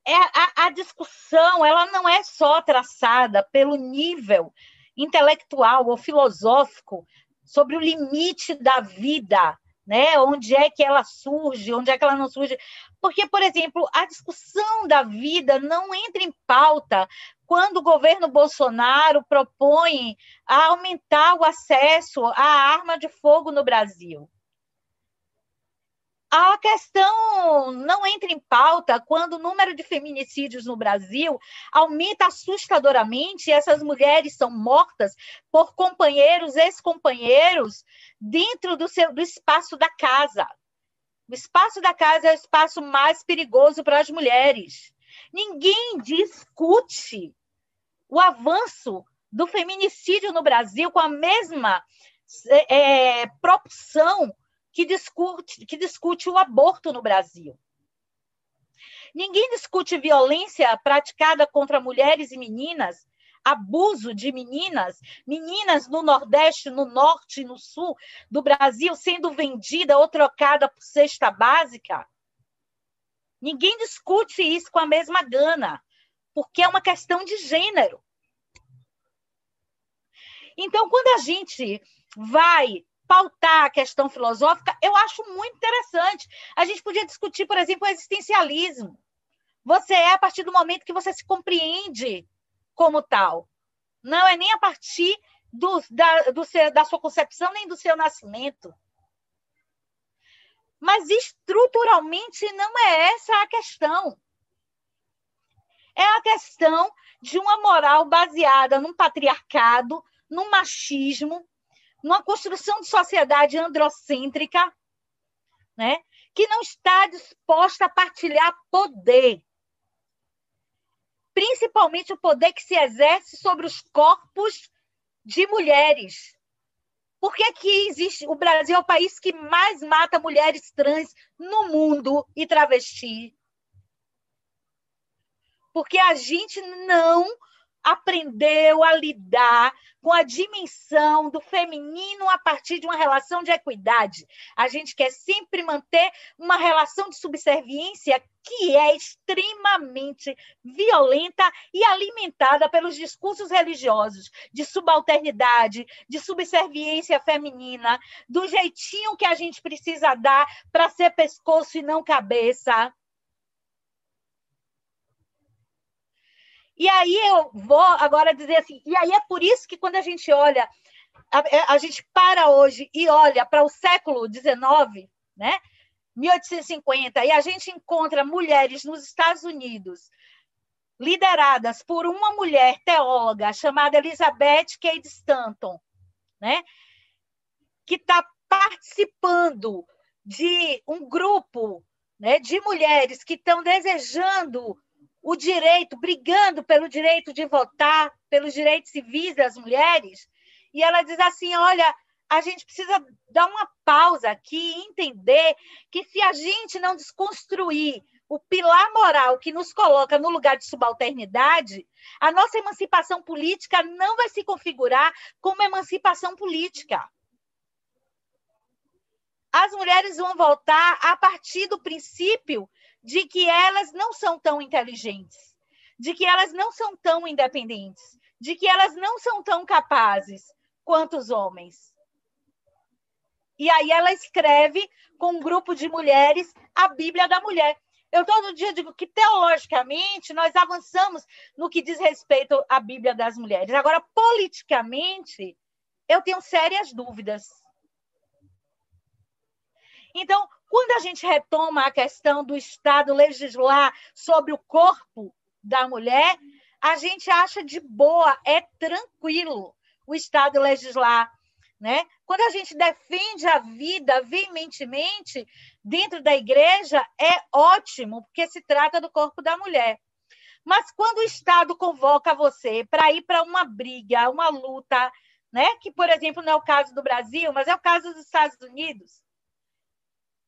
é a, a discussão ela não é só traçada pelo nível intelectual ou filosófico sobre o limite da vida, né? Onde é que ela surge, onde é que ela não surge? Porque, por exemplo, a discussão da vida não entra em pauta quando o governo Bolsonaro propõe aumentar o acesso à arma de fogo no Brasil. A questão não entra em pauta quando o número de feminicídios no Brasil aumenta assustadoramente e essas mulheres são mortas por companheiros, ex-companheiros, dentro do, seu, do espaço da casa. O espaço da casa é o espaço mais perigoso para as mulheres. Ninguém discute o avanço do feminicídio no Brasil com a mesma é, proporção que discute, que discute o aborto no Brasil. Ninguém discute violência praticada contra mulheres e meninas, abuso de meninas, meninas no Nordeste, no Norte e no Sul do Brasil sendo vendida ou trocada por cesta básica. Ninguém discute isso com a mesma gana, porque é uma questão de gênero. Então, quando a gente vai pautar a questão filosófica, eu acho muito interessante. A gente podia discutir, por exemplo, o existencialismo. Você é a partir do momento que você se compreende como tal. Não é nem a partir do, da, do da sua concepção, nem do seu nascimento. Mas estruturalmente não é essa a questão. É a questão de uma moral baseada num patriarcado, num machismo, numa construção de sociedade androcêntrica, né? que não está disposta a partilhar poder. Principalmente o poder que se exerce sobre os corpos de mulheres. Por que, que existe. O Brasil é o país que mais mata mulheres trans no mundo e travesti. Porque a gente não aprendeu a lidar com a dimensão do feminino a partir de uma relação de equidade. A gente quer sempre manter uma relação de subserviência que é extremamente violenta e alimentada pelos discursos religiosos de subalternidade, de subserviência feminina, do jeitinho que a gente precisa dar para ser pescoço e não cabeça. E aí eu vou agora dizer assim, e aí é por isso que quando a gente olha, a, é, a gente para hoje e olha para o século XIX, né? 1850, e a gente encontra mulheres nos Estados Unidos lideradas por uma mulher teóloga chamada Elizabeth Cady Stanton, né? que está participando de um grupo né, de mulheres que estão desejando o direito, brigando pelo direito de votar, pelos direitos civis das mulheres, e ela diz assim: olha, a gente precisa dar uma pausa aqui e entender que se a gente não desconstruir o pilar moral que nos coloca no lugar de subalternidade, a nossa emancipação política não vai se configurar como emancipação política. As mulheres vão voltar a partir do princípio de que elas não são tão inteligentes, de que elas não são tão independentes, de que elas não são tão capazes quanto os homens. E aí ela escreve com um grupo de mulheres a Bíblia da Mulher. Eu todo dia digo que teologicamente nós avançamos no que diz respeito à Bíblia das mulheres. Agora, politicamente, eu tenho sérias dúvidas. Então, quando a gente retoma a questão do Estado legislar sobre o corpo da mulher, a gente acha de boa, é tranquilo o Estado legislar. Né? Quando a gente defende a vida veementemente dentro da igreja, é ótimo, porque se trata do corpo da mulher. Mas quando o Estado convoca você para ir para uma briga, uma luta, né? que, por exemplo, não é o caso do Brasil, mas é o caso dos Estados Unidos,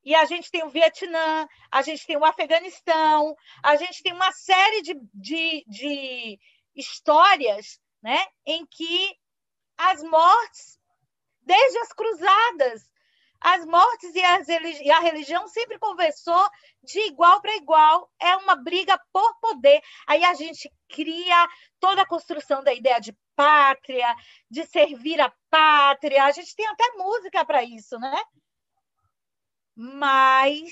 e a gente tem o Vietnã, a gente tem o Afeganistão, a gente tem uma série de, de, de histórias né, em que as mortes, desde as cruzadas, as mortes e, as, e a religião sempre conversou de igual para igual, é uma briga por poder. Aí a gente cria toda a construção da ideia de pátria, de servir a pátria. A gente tem até música para isso, né? Mas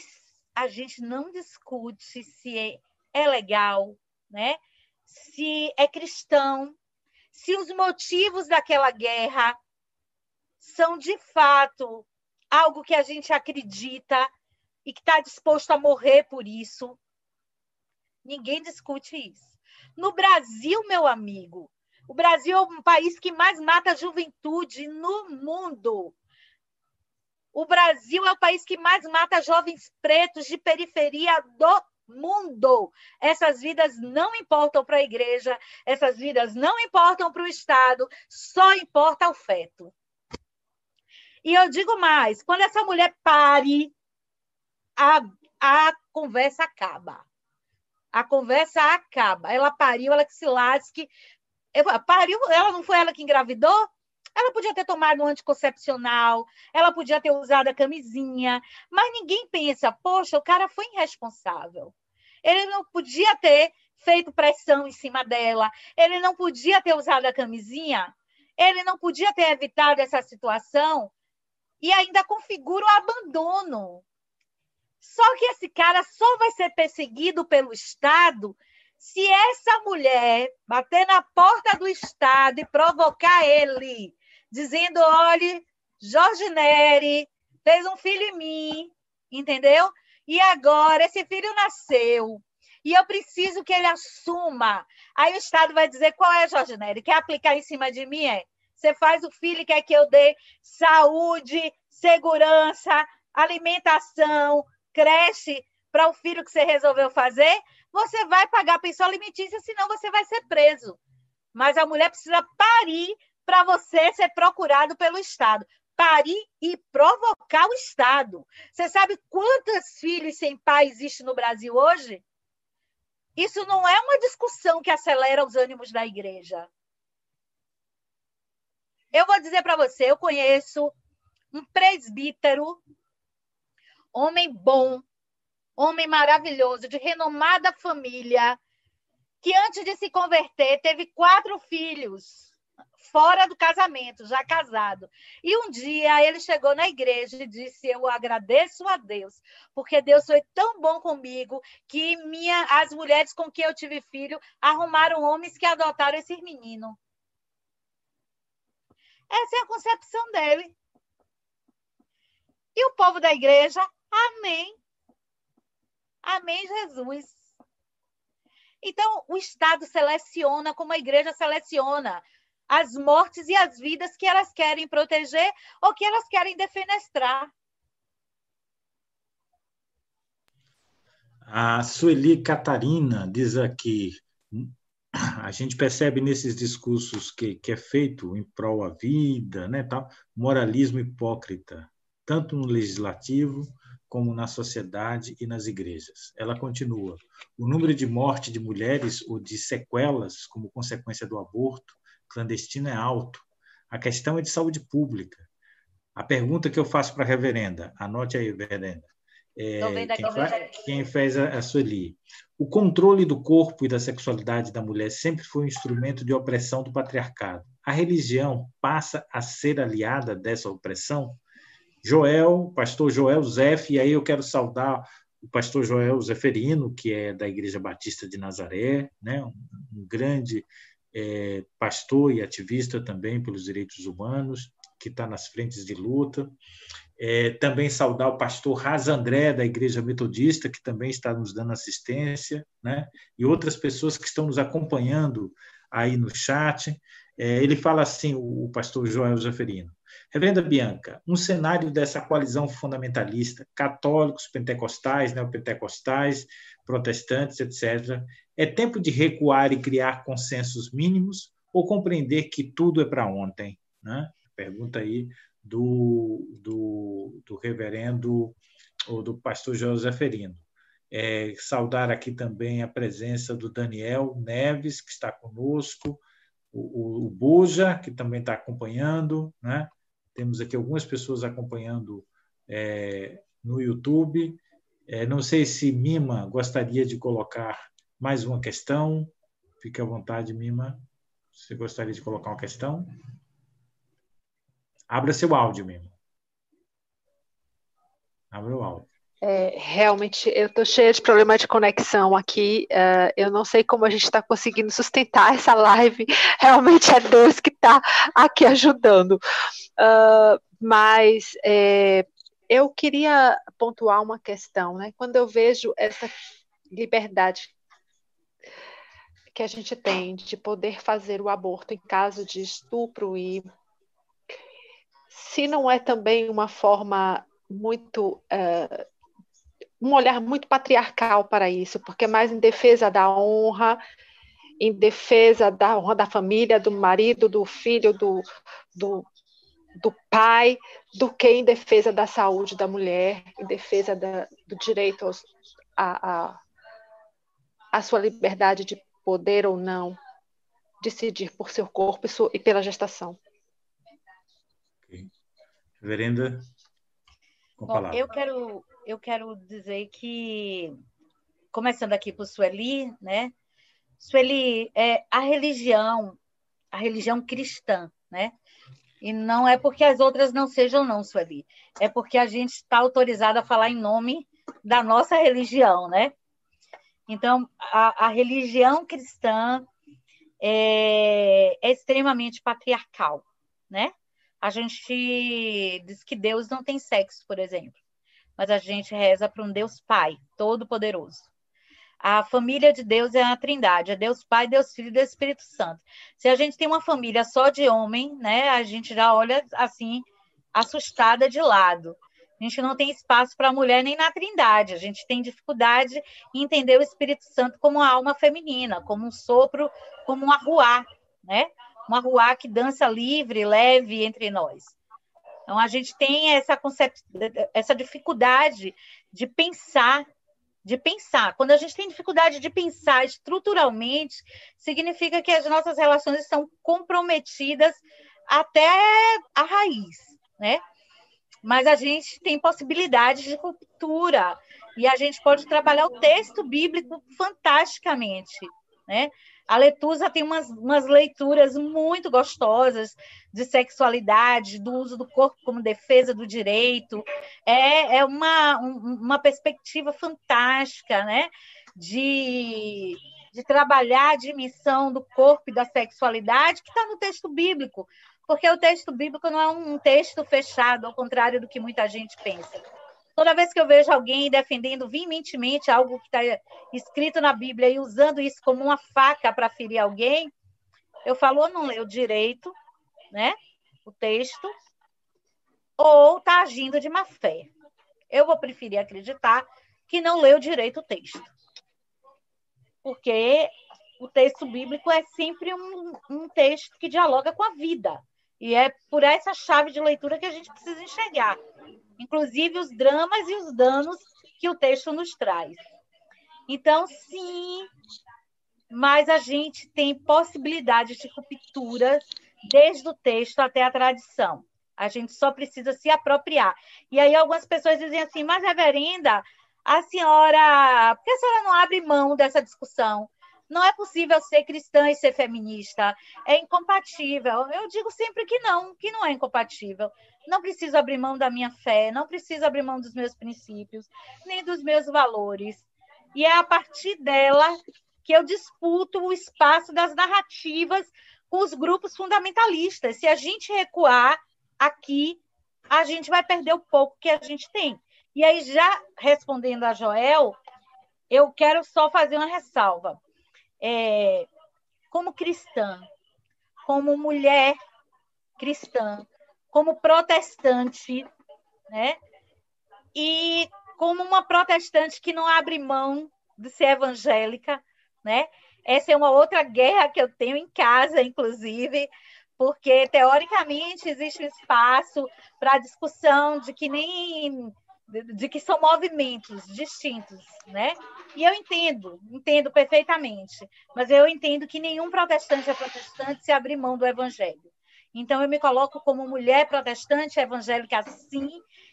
a gente não discute se é, é legal, né? se é cristão, se os motivos daquela guerra são de fato algo que a gente acredita e que está disposto a morrer por isso. Ninguém discute isso. No Brasil, meu amigo, o Brasil é um país que mais mata a juventude no mundo. O Brasil é o país que mais mata jovens pretos de periferia do mundo. Essas vidas não importam para a igreja, essas vidas não importam para o Estado, só importa o feto. E eu digo mais: quando essa mulher pare, a, a conversa acaba. A conversa acaba. Ela pariu, ela que se lasque. Pariu, ela não foi ela que engravidou? Ela podia ter tomado um anticoncepcional, ela podia ter usado a camisinha, mas ninguém pensa, poxa, o cara foi irresponsável. Ele não podia ter feito pressão em cima dela, ele não podia ter usado a camisinha, ele não podia ter evitado essa situação e ainda configura o abandono. Só que esse cara só vai ser perseguido pelo Estado se essa mulher bater na porta do Estado e provocar ele dizendo: olhe, Jorge Neri fez um filho em mim entendeu? E agora esse filho nasceu e eu preciso que ele assuma. Aí o Estado vai dizer qual é, Jorge Nery? Quer aplicar em cima de mim? É. Você faz o filho e quer que eu dê saúde, segurança, alimentação, creche para o filho que você resolveu fazer, você vai pagar pensão alimentícia, senão você vai ser preso. Mas a mulher precisa parir para você ser procurado pelo Estado. Parir e provocar o Estado. Você sabe quantos filhos sem pai existem no Brasil hoje? Isso não é uma discussão que acelera os ânimos da igreja. Eu vou dizer para você, eu conheço um presbítero, homem bom, homem maravilhoso, de renomada família, que antes de se converter teve quatro filhos fora do casamento, já casado. E um dia ele chegou na igreja e disse: Eu agradeço a Deus, porque Deus foi tão bom comigo que minha, as mulheres com quem eu tive filho arrumaram homens que adotaram esses meninos. Essa é a concepção dele. E o povo da igreja, amém. Amém, Jesus. Então, o Estado seleciona como a igreja seleciona as mortes e as vidas que elas querem proteger ou que elas querem defenestrar.
A Sueli Catarina diz aqui: a gente percebe nesses discursos que, que é feito em prol à vida, né, tal, moralismo hipócrita, tanto no legislativo como na sociedade e nas igrejas. Ela continua: o número de morte de mulheres ou de sequelas como consequência do aborto clandestino é alto. A questão é de saúde pública. A pergunta que eu faço para a reverenda, anote aí, reverenda. É, quem, faz, quem, fez a, a Sueli. O controle do corpo e da sexualidade da mulher sempre foi um instrumento de opressão do patriarcado. A religião passa a ser aliada dessa opressão? Joel, pastor Joel Zef, e aí eu quero saudar o pastor Joel Zeferino, que é da Igreja Batista de Nazaré, né? um, um grande é, pastor e ativista também pelos direitos humanos, que está nas frentes de luta. É, também saudar o pastor Raz André, da Igreja Metodista, que também está nos dando assistência, né? e outras pessoas que estão nos acompanhando aí no chat. É, ele fala assim, o, o pastor Joel Zeferino, Reverenda Bianca, um cenário dessa coalizão fundamentalista, católicos, pentecostais, neopentecostais, protestantes, etc., é tempo de recuar e criar consensos mínimos ou compreender que tudo é para ontem? Né? Pergunta aí do, do, do reverendo ou do pastor José Ferino. É, saudar aqui também a presença do Daniel Neves, que está conosco, o, o, o Buja, que também está acompanhando, né? Temos aqui algumas pessoas acompanhando é, no YouTube. É, não sei se Mima gostaria de colocar mais uma questão. Fique à vontade, Mima. Você gostaria de colocar uma questão? Abra seu áudio, Mima. Abra o áudio.
É, realmente, eu estou cheia de problema de conexão aqui. Uh, eu não sei como a gente está conseguindo sustentar essa live. Realmente é Deus que está aqui ajudando. Uh, mas é, eu queria pontuar uma questão, né? Quando eu vejo essa liberdade que a gente tem de poder fazer o aborto em caso de estupro e se não é também uma forma muito uh, um olhar muito patriarcal para isso, porque é mais em defesa da honra, em defesa da honra da família, do marido, do filho, do, do, do pai, do que em defesa da saúde da mulher, em defesa da, do direito aos, a, a, a sua liberdade de poder ou não decidir por seu corpo e, pela gestação.
Okay. Verenda,
com Bom, eu quero eu quero dizer que começando aqui por Sueli, né? Sueli, é a religião, a religião cristã, né? E não é porque as outras não sejam, não, Sueli. É porque a gente está autorizado a falar em nome da nossa religião, né? Então, a, a religião cristã é, é, extremamente patriarcal, né? A gente diz que Deus não tem sexo, por exemplo. mas a gente reza para um Deus Pai, Todo-Poderoso. A família de Deus é a Trindade, é Deus Pai, Deus Filho e Deus Espírito Santo. Se a gente tem uma família só de homem, né, a gente já olha assim assustada de lado. A gente não tem espaço para mulher nem na Trindade. A gente tem dificuldade em entender o Espírito Santo como uma alma feminina, como um sopro, como um arruá, né? Um arruá que dança livre, leve entre nós. Então, a gente tem essa, concep... essa dificuldade de pensar, de pensar. Quando a gente tem dificuldade de pensar estruturalmente, significa que as nossas relações estão comprometidas até a raiz, né? Mas a gente tem possibilidade de ruptura e a gente pode trabalhar o texto bíblico fantasticamente, né? A Letusa tem umas, umas leituras muito gostosas de sexualidade, do uso do corpo como defesa do direito. É, é uma, uma perspectiva fantástica, né? De, de trabalhar a dimensão do corpo e da sexualidade que está no texto bíblico, porque o texto bíblico não é um texto fechado, ao contrário do que muita gente pensa. Toda vez que eu vejo alguém defendendo veementemente algo que está escrito na Bíblia e usando isso como uma faca para ferir alguém, eu falo, ou não leu direito, né? O texto, ou está agindo de má fé. Eu vou preferir acreditar que não leu direito o texto. Porque o texto bíblico é sempre um, um texto que dialoga com a vida. E é por essa chave de leitura que a gente precisa enxergar inclusive os dramas e os danos que o texto nos traz. Então, sim, mas a gente tem possibilidade de ruptura desde o texto até a tradição. A gente só precisa se apropriar. E aí algumas pessoas dizem assim, mas reverenda, a senhora, por que a senhora não abre mão dessa discussão? Não é possível ser cristã e ser feminista. É incompatível. Eu digo sempre que não, que não é incompatível. Não preciso abrir mão da minha fé, não preciso abrir mão dos meus princípios, nem dos meus valores. E é a partir dela que eu disputo o espaço das narrativas com os grupos fundamentalistas. Se a gente recuar aqui, a gente vai perder o pouco que a gente tem. E aí, já respondendo a Joel, eu quero só fazer uma ressalva é, como cristã, como mulher cristã, como protestante, né? E como uma protestante que não abre mão de ser evangélica, né? Essa é uma outra guerra que eu tenho em casa, inclusive, porque teoricamente existe um espaço para discussão de que nem de que são movimentos distintos, né? E eu entendo, entendo perfeitamente, mas eu entendo que nenhum protestante é protestante se abrir mão do evangelho. Então eu me coloco como mulher protestante evangélica sim,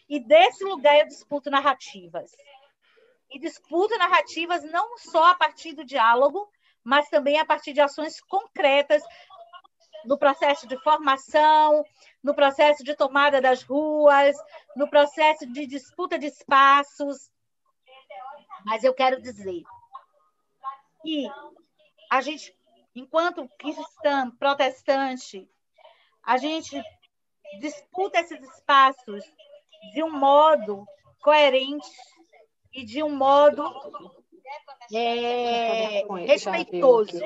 e desse lugar eu disputo narrativas. E disputo narrativas não só a partir do diálogo, mas também a partir de ações concretas no processo de formação, no processo de tomada das ruas, no processo de disputa de espaços. Mas eu quero dizer que a gente, enquanto cristã, protestante, a gente disputa esses espaços de um modo coerente e de um modo é, respeitoso.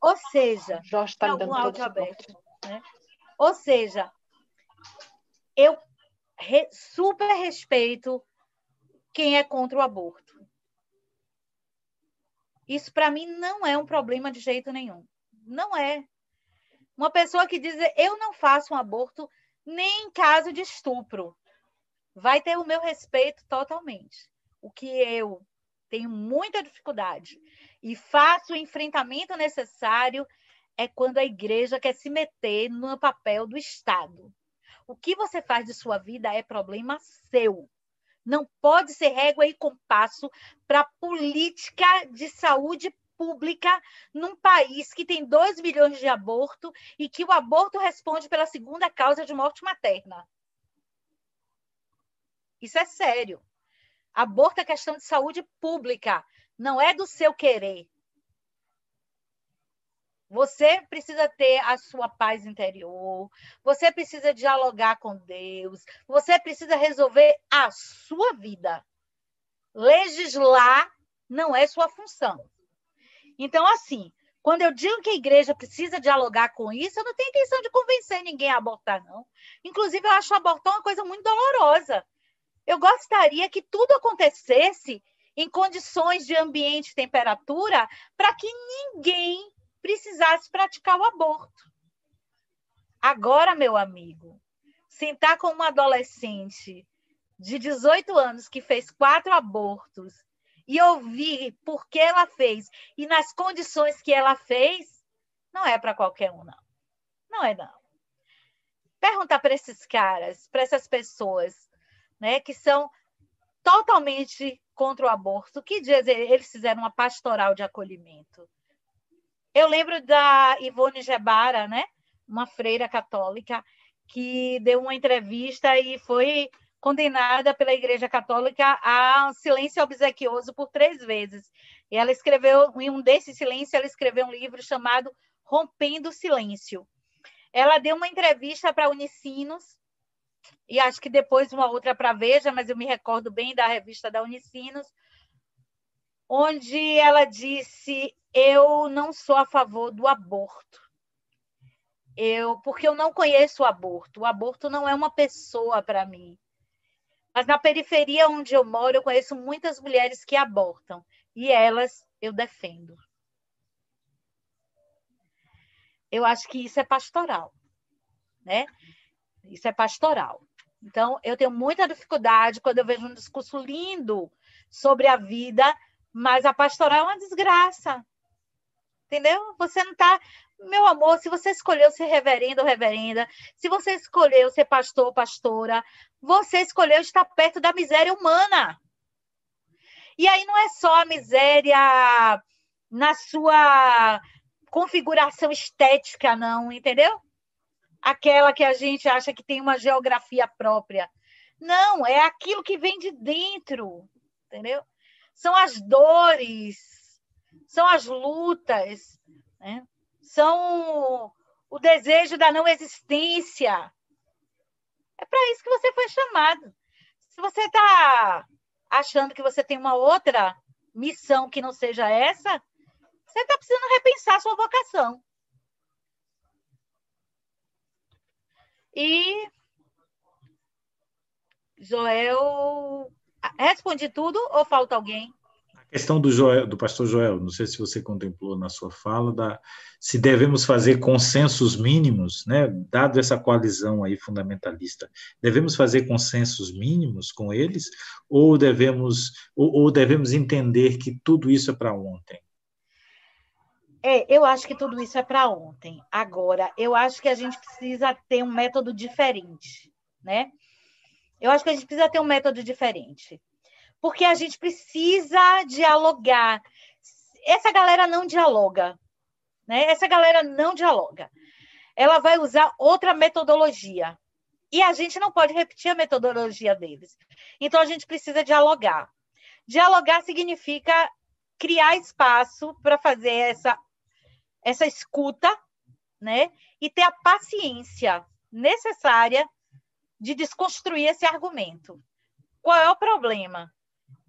Ou seja,
Jorge está dando áudio
aberto. Né? Ou seja, eu re, super respeito quem é contra o aborto. Isso para mim não é um problema de jeito nenhum. Não é. Uma pessoa que diz eu não faço um aborto nem em caso de estupro vai ter o meu respeito totalmente. O que eu tenho muita dificuldade e faço o enfrentamento necessário é quando a igreja quer se meter no papel do Estado. O que você faz de sua vida é problema seu. Não pode ser régua e compasso para política de saúde pública num país que tem 2 milhões de aborto e que o aborto responde pela segunda causa de morte materna. Isso é sério. Aborto é questão de saúde pública, não é do seu querer. Você precisa ter a sua paz interior, você precisa dialogar com Deus, você precisa resolver a sua vida. Legislar não é sua função. Então, assim, quando eu digo que a igreja precisa dialogar com isso, eu não tenho intenção de convencer ninguém a abortar, não. Inclusive, eu acho abortar uma coisa muito dolorosa. Eu gostaria que tudo acontecesse em condições de ambiente e temperatura para que ninguém precisasse praticar o aborto. Agora, meu amigo, sentar com uma adolescente de 18 anos que fez quatro abortos e ouvir por que ela fez e nas condições que ela fez, não é para qualquer um, não. Não é, não. Perguntar para esses caras, para essas pessoas, né, que são totalmente contra o aborto, que eles fizeram uma pastoral de acolhimento? Eu lembro da Ivone Gebara, né? uma freira católica, que deu uma entrevista e foi condenada pela Igreja Católica a silêncio obsequioso por três vezes. E ela escreveu, em um desses silêncios, ela escreveu um livro chamado Rompendo o Silêncio. Ela deu uma entrevista para Unicinos, e acho que depois uma outra para Veja, mas eu me recordo bem da revista da Unicinos, onde ela disse: Eu não sou a favor do aborto. Eu, porque eu não conheço o aborto. O aborto não é uma pessoa para mim. Mas na periferia onde eu moro, eu conheço muitas mulheres que abortam e elas eu defendo. Eu acho que isso é pastoral, né? Isso é pastoral. Então, eu tenho muita dificuldade quando eu vejo um discurso lindo sobre a vida, mas a pastoral é uma desgraça. Entendeu? Você não está. Meu amor, se você escolheu ser reverendo ou reverenda, se você escolheu ser pastor ou pastora, você escolheu estar perto da miséria humana. E aí não é só a miséria na sua configuração estética, não, entendeu? Aquela que a gente acha que tem uma geografia própria. Não, é aquilo que vem de dentro, entendeu? São as dores, são as lutas, né? são o desejo da não existência. É para isso que você foi chamado. Se você está achando que você tem uma outra missão que não seja essa, você está precisando repensar sua vocação. E Joel, responde tudo ou falta alguém?
questão do, Joel, do pastor Joel, não sei se você contemplou na sua fala, da, se devemos fazer consensos mínimos, né, dado essa coalizão aí fundamentalista, devemos fazer consensos mínimos com eles, ou devemos, ou, ou devemos entender que tudo isso é para ontem?
É, eu acho que tudo isso é para ontem. Agora, eu acho que a gente precisa ter um método diferente, né? Eu acho que a gente precisa ter um método diferente porque a gente precisa dialogar. Essa galera não dialoga, né? Essa galera não dialoga. Ela vai usar outra metodologia. E a gente não pode repetir a metodologia deles. Então a gente precisa dialogar. Dialogar significa criar espaço para fazer essa essa escuta, né? E ter a paciência necessária de desconstruir esse argumento. Qual é o problema?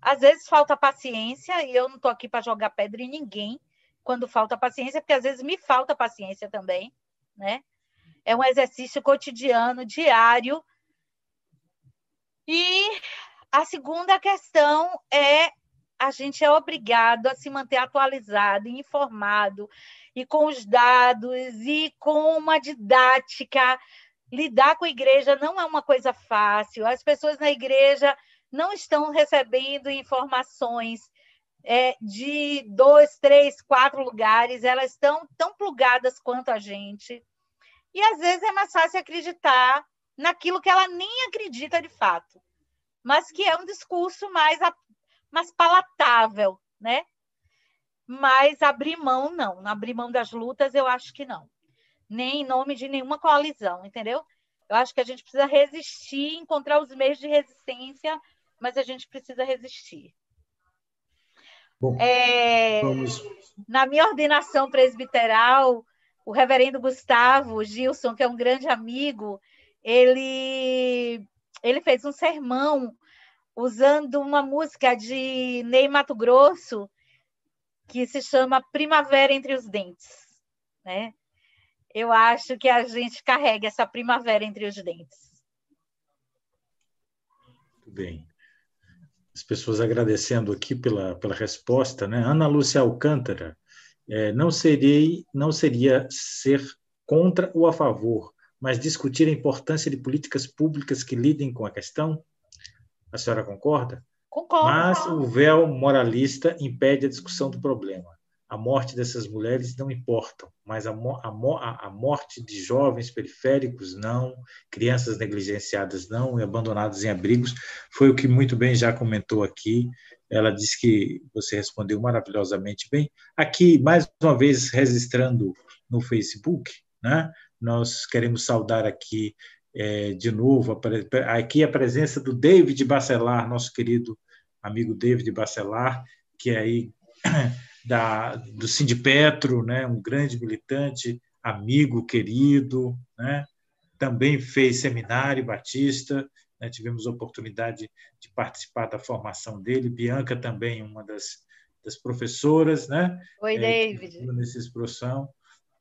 Às vezes falta paciência, e eu não estou aqui para jogar pedra em ninguém quando falta paciência, porque às vezes me falta paciência também, né? É um exercício cotidiano, diário. E a segunda questão é a gente é obrigado a se manter atualizado, informado e com os dados e com uma didática. Lidar com a igreja não é uma coisa fácil. As pessoas na igreja não estão recebendo informações é, de dois, três, quatro lugares, elas estão tão plugadas quanto a gente. E às vezes é mais fácil acreditar naquilo que ela nem acredita de fato, mas que é um discurso mais, mais palatável, né? Mas abrir mão, não. Abrir mão das lutas, eu acho que não. Nem em nome de nenhuma coalizão, entendeu? Eu acho que a gente precisa resistir, encontrar os meios de resistência mas a gente precisa resistir. Bom, é. Na minha ordenação presbiteral, o reverendo Gustavo Gilson, que é um grande amigo, ele, ele fez um sermão usando uma música de Ney Mato Grosso que se chama Primavera entre os Dentes, né? Eu acho que a gente carrega essa primavera entre os dentes.
Muito bem. As pessoas agradecendo aqui pela, pela resposta, né? Ana Lúcia Alcântara, é, não, serei, não seria ser contra ou a favor, mas discutir a importância de políticas públicas que lidem com a questão? A senhora concorda?
Concordo.
Mas o véu moralista impede a discussão do problema. A morte dessas mulheres não importa, mas a, a, a morte de jovens periféricos não, crianças negligenciadas não e abandonados em abrigos foi o que muito bem já comentou aqui. Ela disse que você respondeu maravilhosamente bem. Aqui, mais uma vez, registrando no Facebook, né? nós queremos saudar aqui é, de novo aqui a presença do David Bacelar, nosso querido amigo David Bacelar, que é aí da, do Sindipetro, né, um grande militante, amigo querido, né, também fez seminário batista, né, tivemos a oportunidade de participar da formação dele, Bianca também, uma das, das professoras, né?
Oi, é, David.
Nessa expressão.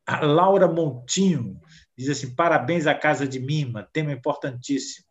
A Laura Montinho diz assim: parabéns à Casa de Mima, tema importantíssimo.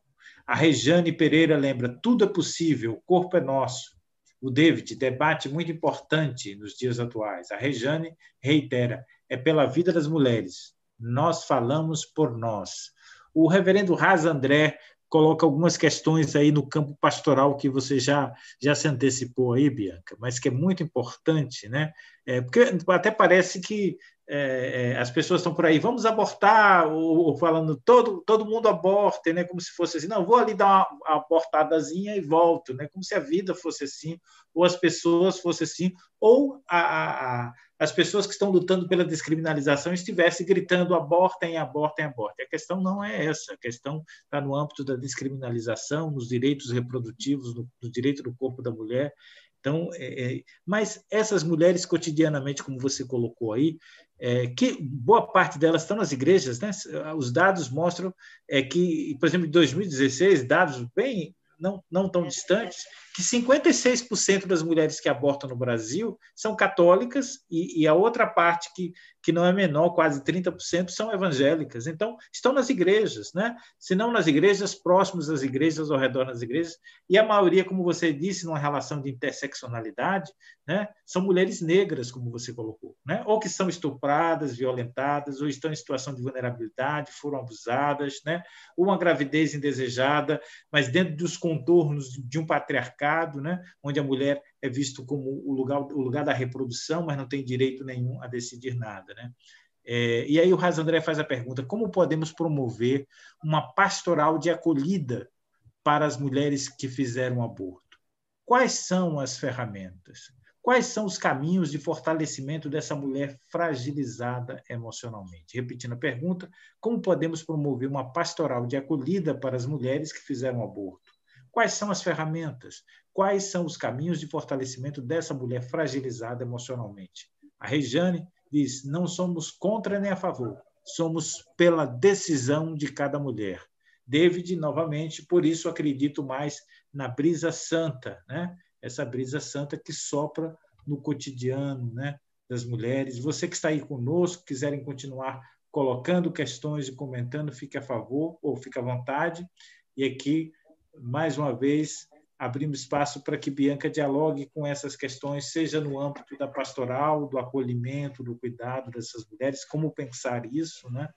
A Rejane Pereira lembra: tudo é possível, o corpo é nosso. O David debate muito importante nos dias atuais. A Rejane reitera: é pela vida das mulheres. Nós falamos por nós. O reverendo Raz André coloca algumas questões aí no campo pastoral que você já, já se antecipou aí, Bianca, mas que é muito importante, né? É, porque até parece que é, é, as pessoas estão por aí, vamos abortar, ou, ou, falando todo, todo mundo aborte, né? como se fosse assim, não, vou ali dar uma, uma abortadazinha e volto, né? como se a vida fosse assim, ou as pessoas fossem assim, ou a, a, as pessoas que estão lutando pela descriminalização estivessem gritando abortem, abortem, abortem. A questão não é essa, a questão está no âmbito da descriminalização, nos direitos reprodutivos, no, no direito do corpo da mulher, então, é, é, mas essas mulheres cotidianamente, como você colocou aí, é, que boa parte delas estão nas igrejas, né? Os dados mostram é, que, por exemplo, em 2016, dados bem não, não tão distantes, que 56% das mulheres que abortam no Brasil são católicas e, e, a outra parte que, que não é menor, quase 30%, são evangélicas. Então, estão nas igrejas, né? se não nas igrejas, próximos às igrejas, ao redor das igrejas, e a maioria, como você disse, numa relação de interseccionalidade, né? são mulheres negras, como você colocou, né? ou que são estupradas, violentadas, ou estão em situação de vulnerabilidade, foram abusadas, né? ou uma gravidez indesejada, mas dentro dos contornos de um patriarcado mercado, né, onde a mulher é visto como o lugar, o lugar da reprodução, mas não tem direito nenhum a decidir nada. Né? É, e aí o Raz André faz a pergunta: como podemos promover uma pastoral de acolhida para as mulheres que fizeram aborto? Quais são as ferramentas? Quais são os caminhos de fortalecimento dessa mulher fragilizada emocionalmente? Repetindo a pergunta, como podemos promover uma pastoral de acolhida para as mulheres que fizeram aborto? Quais são as ferramentas? Quais são os caminhos de fortalecimento dessa mulher fragilizada emocionalmente? A Rejane diz: não somos contra nem a favor, somos pela decisão de cada mulher. David, novamente, por isso acredito mais na brisa santa, né? essa brisa santa que sopra no cotidiano né? das mulheres. Você que está aí conosco, quiserem continuar colocando questões e comentando, fique a favor ou fique à vontade. E aqui mais uma vez, abrimos espaço para que Bianca dialogue com essas questões, seja no âmbito da pastoral, do acolhimento, do cuidado dessas mulheres, como pensar isso, né?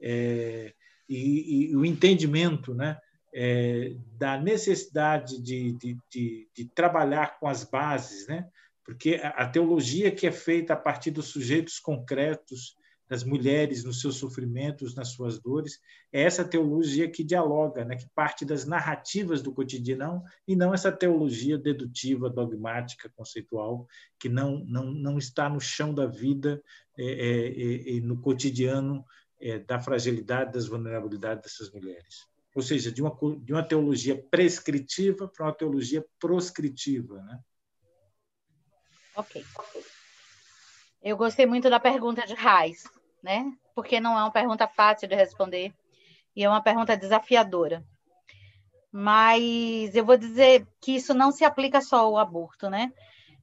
É, e, e, o entendimento, né? É, da necessidade de, de, de, de, trabalhar com as bases, né? Porque a teologia que é feita a partir dos sujeitos concretos das mulheres nos seus sofrimentos, nas suas dores, é essa teologia que dialoga, né, que parte das narrativas do cotidiano e não essa teologia dedutiva, dogmática, conceitual, que não, não, não está no chão da vida, é, é, é, no cotidiano é, da fragilidade, das vulnerabilidades dessas mulheres. Ou seja, de uma, de uma teologia prescritiva para uma teologia proscritiva. Né?
Ok. Eu gostei muito da pergunta de Raiz né? Porque não é uma pergunta fácil de responder e é uma pergunta desafiadora. Mas eu vou dizer que isso não se aplica só ao aborto, né?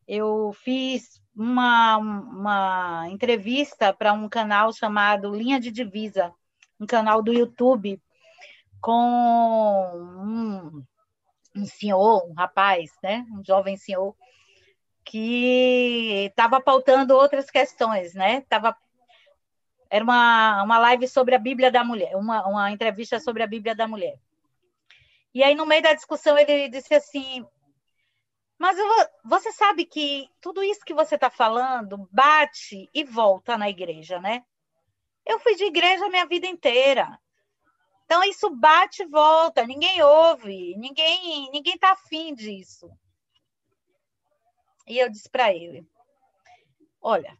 Eu fiz uma, uma entrevista para um canal chamado Linha de Divisa, um canal do YouTube, com um, um senhor, um rapaz, né? Um jovem senhor, que estava pautando outras questões, né? Tava, era uma, uma live sobre a Bíblia da Mulher, uma, uma entrevista sobre a Bíblia da Mulher. E aí, no meio da discussão, ele disse assim: Mas você sabe que tudo isso que você está falando bate e volta na igreja, né? Eu fui de igreja a minha vida inteira. Então, isso bate e volta, ninguém ouve, ninguém ninguém está afim disso. E eu disse para ele: Olha,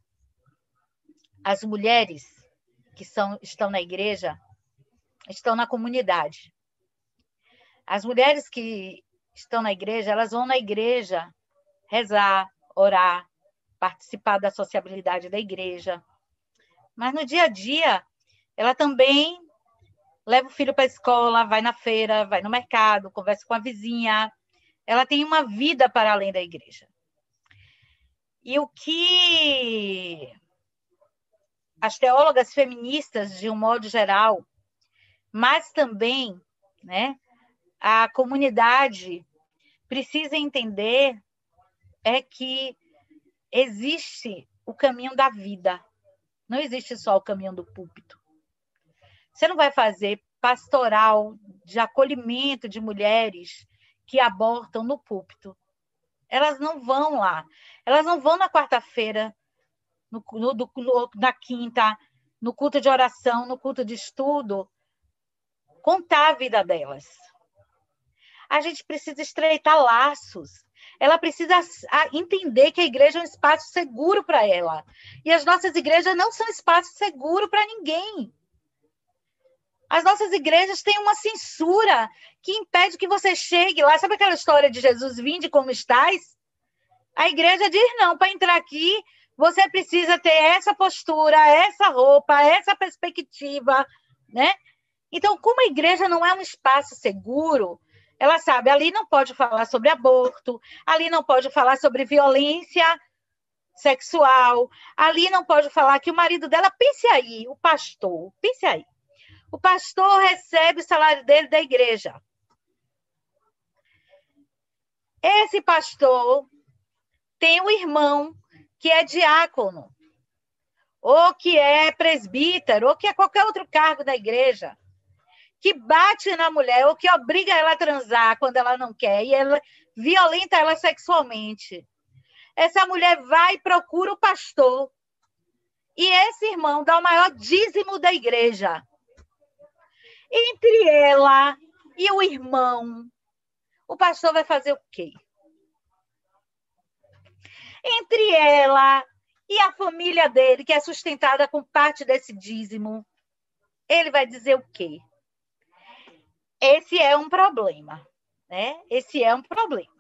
as mulheres que são, estão na igreja estão na comunidade. As mulheres que estão na igreja, elas vão na igreja rezar, orar, participar da sociabilidade da igreja. Mas no dia a dia, ela também leva o filho para a escola, vai na feira, vai no mercado, conversa com a vizinha. Ela tem uma vida para além da igreja. E o que as teólogas feministas, de um modo geral, mas também né, a comunidade precisa entender é que existe o caminho da vida. Não existe só o caminho do púlpito. Você não vai fazer pastoral de acolhimento de mulheres que abortam no púlpito. Elas não vão lá. Elas não vão na quarta-feira, no, no, no, na quinta, no culto de oração, no culto de estudo, contar a vida delas a gente precisa estreitar laços. Ela precisa entender que a igreja é um espaço seguro para ela. E as nossas igrejas não são espaço seguro para ninguém. As nossas igrejas têm uma censura que impede que você chegue lá. Sabe aquela história de Jesus, vinde como estás? A igreja diz não, para entrar aqui, você precisa ter essa postura, essa roupa, essa perspectiva, né? Então, como a igreja não é um espaço seguro, ela sabe, ali não pode falar sobre aborto, ali não pode falar sobre violência sexual, ali não pode falar que o marido dela, pense aí, o pastor, pense aí. O pastor recebe o salário dele da igreja. Esse pastor tem um irmão que é diácono, ou que é presbítero, ou que é qualquer outro cargo da igreja que bate na mulher ou que obriga ela a transar quando ela não quer e ela violenta ela sexualmente. Essa mulher vai e procura o pastor. E esse irmão dá o maior dízimo da igreja. Entre ela e o irmão, o pastor vai fazer o quê? Entre ela e a família dele, que é sustentada com parte desse dízimo, ele vai dizer o quê? esse é um problema, né? Esse é um problema.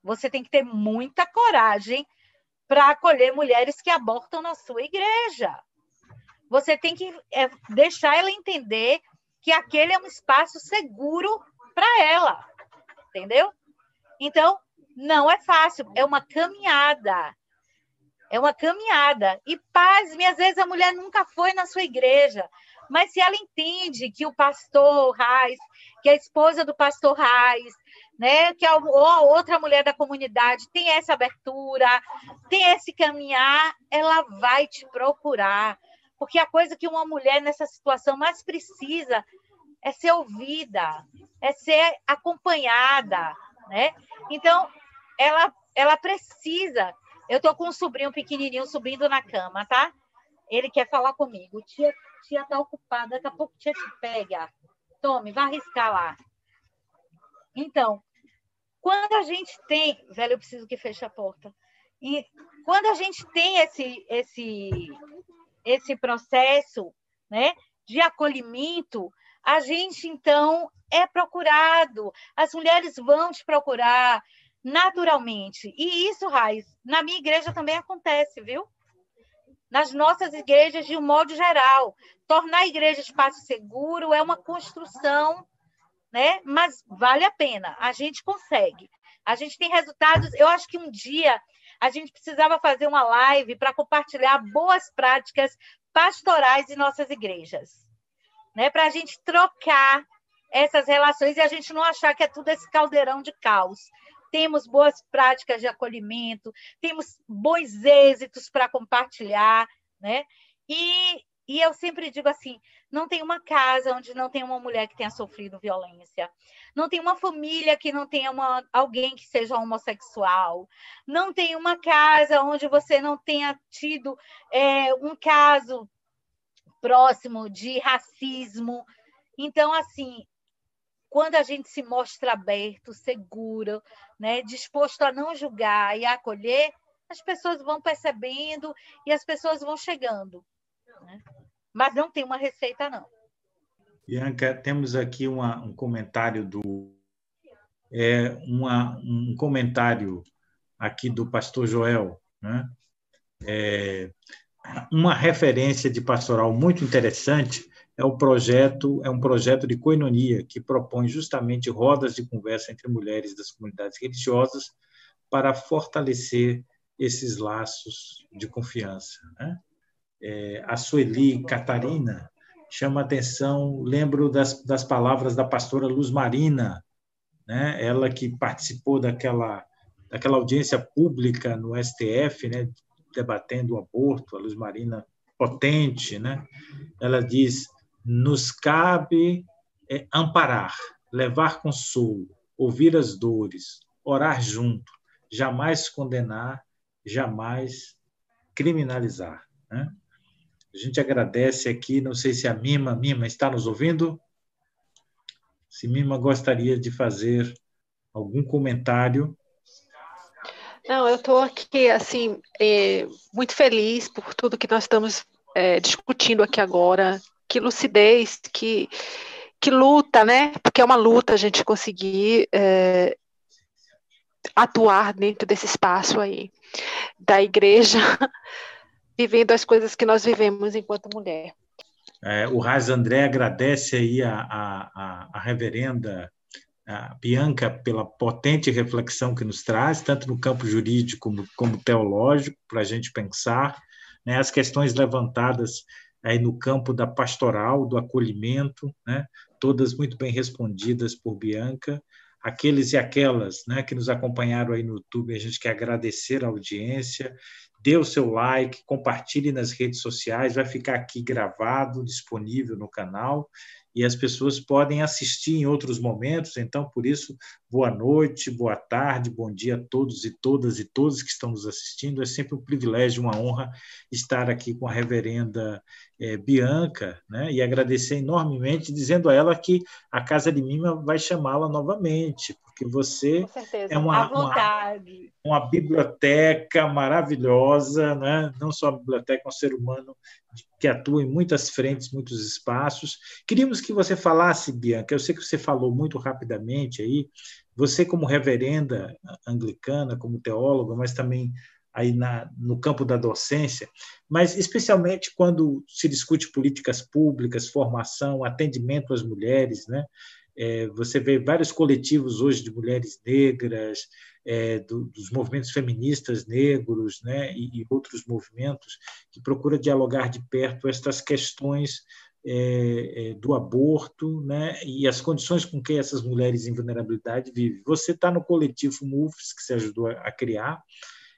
Você tem que ter muita coragem para acolher mulheres que abortam na sua igreja. Você tem que é, deixar ela entender que aquele é um espaço seguro para ela, entendeu? Então, não é fácil, é uma caminhada. É uma caminhada. E pasme, às vezes a mulher nunca foi na sua igreja, mas se ela entende que o pastor Raiz, que a esposa do pastor Raiz, né, que a, ou outra mulher da comunidade tem essa abertura, tem esse caminhar, ela vai te procurar. Porque a coisa que uma mulher nessa situação mais precisa é ser ouvida, é ser acompanhada, né? Então, ela, ela precisa. Eu estou com um sobrinho pequenininho subindo na cama, tá? Ele quer falar comigo. Tia, tia está ocupada, daqui a pouco tia te pega. Tome, vai arriscar lá. Então, quando a gente tem. Velho, eu preciso que feche a porta. E quando a gente tem esse, esse, esse processo né, de acolhimento, a gente, então, é procurado. As mulheres vão te procurar naturalmente. E isso, Raiz, na minha igreja também acontece, viu? nas nossas igrejas de um modo geral. Tornar a igreja espaço seguro é uma construção, né? Mas vale a pena, a gente consegue. A gente tem resultados. Eu acho que um dia a gente precisava fazer uma live para compartilhar boas práticas pastorais em nossas igrejas, né? Para a gente trocar essas relações e a gente não achar que é tudo esse caldeirão de caos temos boas práticas de acolhimento, temos bons êxitos para compartilhar, né? E, e eu sempre digo assim: não tem uma casa onde não tem uma mulher que tenha sofrido violência, não tem uma família que não tenha uma, alguém que seja homossexual, não tem uma casa onde você não tenha tido é, um caso próximo de racismo. Então, assim, quando a gente se mostra aberto, seguro, né, disposto a não julgar e a acolher, as pessoas vão percebendo e as pessoas vão chegando. Né? Mas não tem uma receita, não.
Bianca, temos aqui uma, um comentário do é uma, um comentário aqui do pastor Joel, né? É, uma referência de pastoral muito interessante é o projeto é um projeto de coinonia que propõe justamente rodas de conversa entre mulheres das comunidades religiosas para fortalecer esses laços de confiança. Né? É, a Sueli Catarina chama atenção, lembro das, das palavras da pastora Luz Marina, né? ela que participou daquela, daquela audiência pública no STF, né? debatendo o aborto, a Luz Marina potente, né? ela diz nos cabe é, amparar, levar consolo, ouvir as dores, orar junto, jamais condenar, jamais criminalizar. Né? A gente agradece aqui, não sei se a Mima, Mima está nos ouvindo? Se Mima gostaria de fazer algum comentário.
Não, eu estou aqui, assim, é, muito feliz por tudo que nós estamos é, discutindo aqui agora, que lucidez, que, que luta, né? Porque é uma luta a gente conseguir é, atuar dentro desse espaço aí da igreja, vivendo as coisas que nós vivemos enquanto mulher.
É, o Raiz André agradece aí a, a, a reverenda a Bianca pela potente reflexão que nos traz, tanto no campo jurídico como, como teológico, para a gente pensar né, as questões levantadas aí no campo da pastoral, do acolhimento, né? todas muito bem respondidas por Bianca. Aqueles e aquelas né, que nos acompanharam aí no YouTube, a gente quer agradecer a audiência. Dê o seu like, compartilhe nas redes sociais, vai ficar aqui gravado, disponível no canal e as pessoas podem assistir em outros momentos. Então, por isso, boa noite, boa tarde, bom dia a todos e todas e todos que estão nos assistindo. É sempre um privilégio, uma honra estar aqui com a reverenda é, Bianca, né? E agradecer enormemente, dizendo a ela que a Casa de Mima vai chamá-la novamente, porque você é uma, uma, uma, biblioteca maravilhosa, né? não só a biblioteca, é um ser humano que atua em muitas frentes, muitos espaços. Queríamos que você falasse, Bianca, eu sei que você falou muito rapidamente aí, você como reverenda anglicana, como teóloga, mas também aí na, no campo da docência, mas especialmente quando se discute políticas públicas, formação, atendimento às mulheres, né? É, você vê vários coletivos hoje de mulheres negras, é, do, dos movimentos feministas negros né, e, e, outros movimentos que procuram dialogar de perto estas questões é, é do aborto né, e as condições com que essas mulheres em vulnerabilidade vivem. Você está no coletivo MUFS, que você ajudou a, a criar,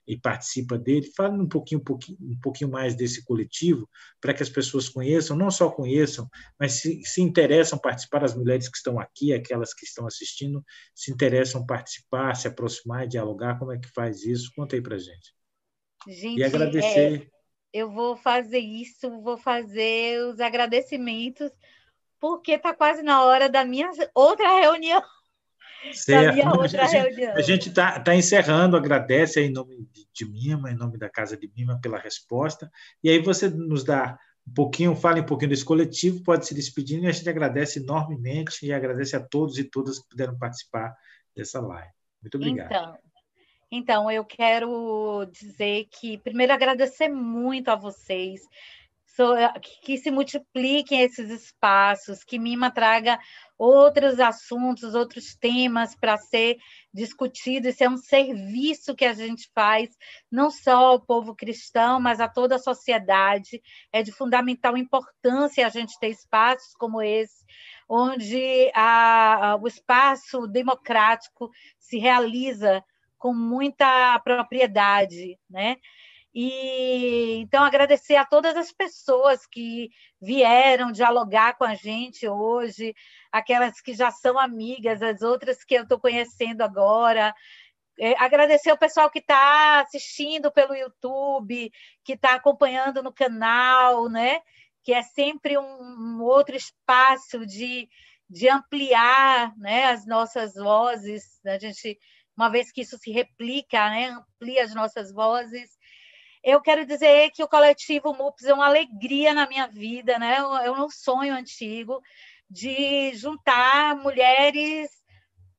e participa dele. Fala um pouquinho, um pouquinho, um pouquinho mais desse coletivo, para que as pessoas conheçam, não só conheçam, mas se, se interessam participar, as mulheres que estão aqui, aquelas que estão assistindo, se interessam participar, se aproximar, dialogar. Como é que faz isso? Conta aí para gente.
Gente, e agradecer. É, eu vou fazer isso, vou fazer os agradecimentos, porque está quase na hora da minha outra reunião.
Certo. A gente, a gente está tá encerrando, agradece em nome de, de Mima, em nome da Casa de Mima, pela resposta. E aí você nos dá um pouquinho, fale um pouquinho desse coletivo, pode se despedindo, e a gente agradece enormemente e agradece a todos e todas que puderam participar dessa live. Muito obrigado.
Então, Então, eu quero dizer que, primeiro, agradecer muito a vocês, que se multipliquem esses espaços, que Mima traga outros assuntos, outros temas para ser discutido. Isso é um serviço que a gente faz, não só ao povo cristão, mas a toda a sociedade. É de fundamental importância a gente ter espaços como esse, onde a, a, o espaço democrático se realiza com muita propriedade, né? E então agradecer a todas as pessoas que vieram dialogar com a gente hoje, aquelas que já são amigas, as outras que eu estou conhecendo agora. É, agradecer o pessoal que está assistindo pelo YouTube, que está acompanhando no canal, né? Que é sempre um, um outro espaço de, de ampliar né, as nossas vozes. A gente uma vez que isso se replica, né, amplia as nossas vozes. Eu quero dizer que o coletivo MUPS é uma alegria na minha vida, né? É um sonho antigo de juntar mulheres,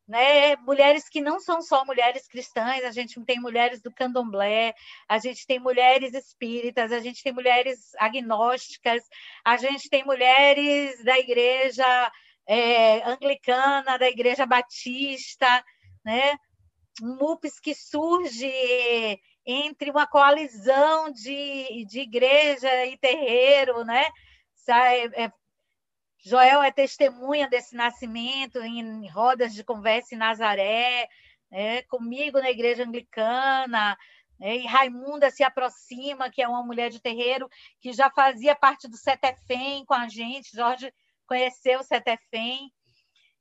né? Mulheres que não são só mulheres cristãs, a gente tem mulheres do candomblé, a gente tem mulheres espíritas, a gente tem mulheres agnósticas, a gente tem mulheres da igreja é, anglicana, da igreja batista, né? MUPS que surge entre uma coalizão de, de igreja e terreiro, né? É, é, Joel é testemunha desse nascimento em rodas de conversa em Nazaré, né? comigo na igreja anglicana, né? e Raimunda se aproxima, que é uma mulher de terreiro que já fazia parte do Setefem com a gente, Jorge conheceu o Setefem.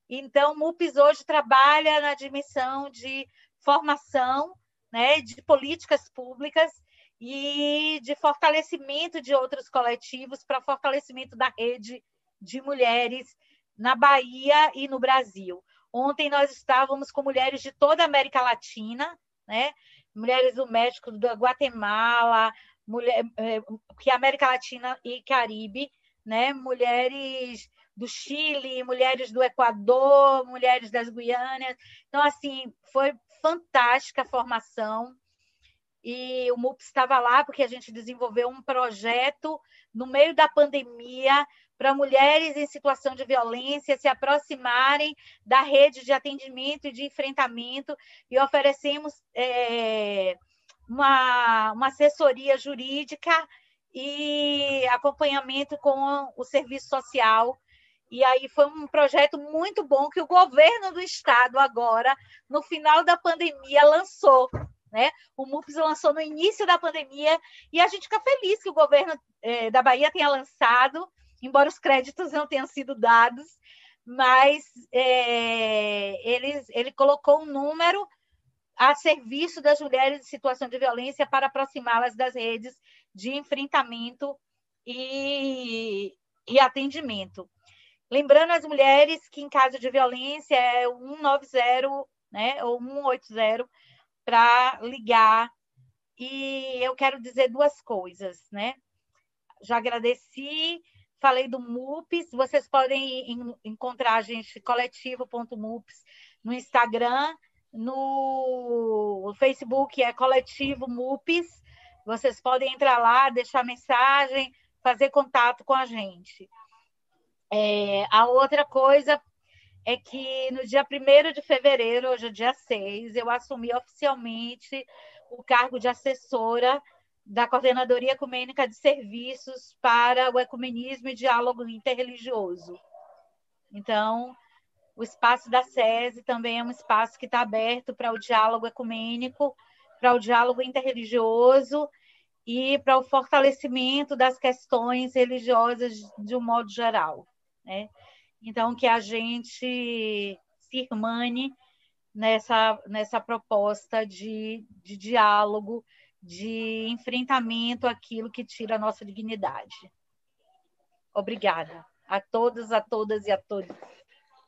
Então, o hoje trabalha na admissão de formação né, de políticas públicas e de fortalecimento de outros coletivos para fortalecimento da rede de mulheres na Bahia e no Brasil. Ontem nós estávamos com mulheres de toda a América Latina, né? mulheres do México, da Guatemala, mulher, é, que é América Latina e Caribe, né? mulheres do Chile, mulheres do Equador, mulheres das Guianas. Então, assim, foi fantástica a formação. E o MUPS estava lá porque a gente desenvolveu um projeto no meio da pandemia para mulheres em situação de violência se aproximarem da rede de atendimento e de enfrentamento e oferecemos é, uma, uma assessoria jurídica e acompanhamento com o serviço social e aí foi um projeto muito bom que o governo do estado agora, no final da pandemia, lançou. Né? O MUPS lançou no início da pandemia e a gente fica feliz que o governo é, da Bahia tenha lançado, embora os créditos não tenham sido dados, mas é, ele, ele colocou um número a serviço das mulheres em situação de violência para aproximá-las das redes de enfrentamento e, e atendimento. Lembrando as mulheres que em caso de violência é 190, né, ou 180 para ligar. E eu quero dizer duas coisas, né? Já agradeci, falei do MUPS, vocês podem encontrar a gente coletivo.mups no Instagram, no Facebook é coletivo MUPS. Vocês podem entrar lá, deixar mensagem, fazer contato com a gente. É, a outra coisa é que no dia 1 de fevereiro, hoje é dia 6, eu assumi oficialmente o cargo de assessora da Coordenadoria Ecumênica de Serviços para o Ecumenismo e Diálogo Interreligioso. Então, o espaço da SESI também é um espaço que está aberto para o diálogo ecumênico, para o diálogo interreligioso e para o fortalecimento das questões religiosas de um modo geral. Né? Então, que a gente se irmane nessa, nessa proposta de, de diálogo, de enfrentamento àquilo que tira a nossa dignidade. Obrigada a todos, a todas e a todos.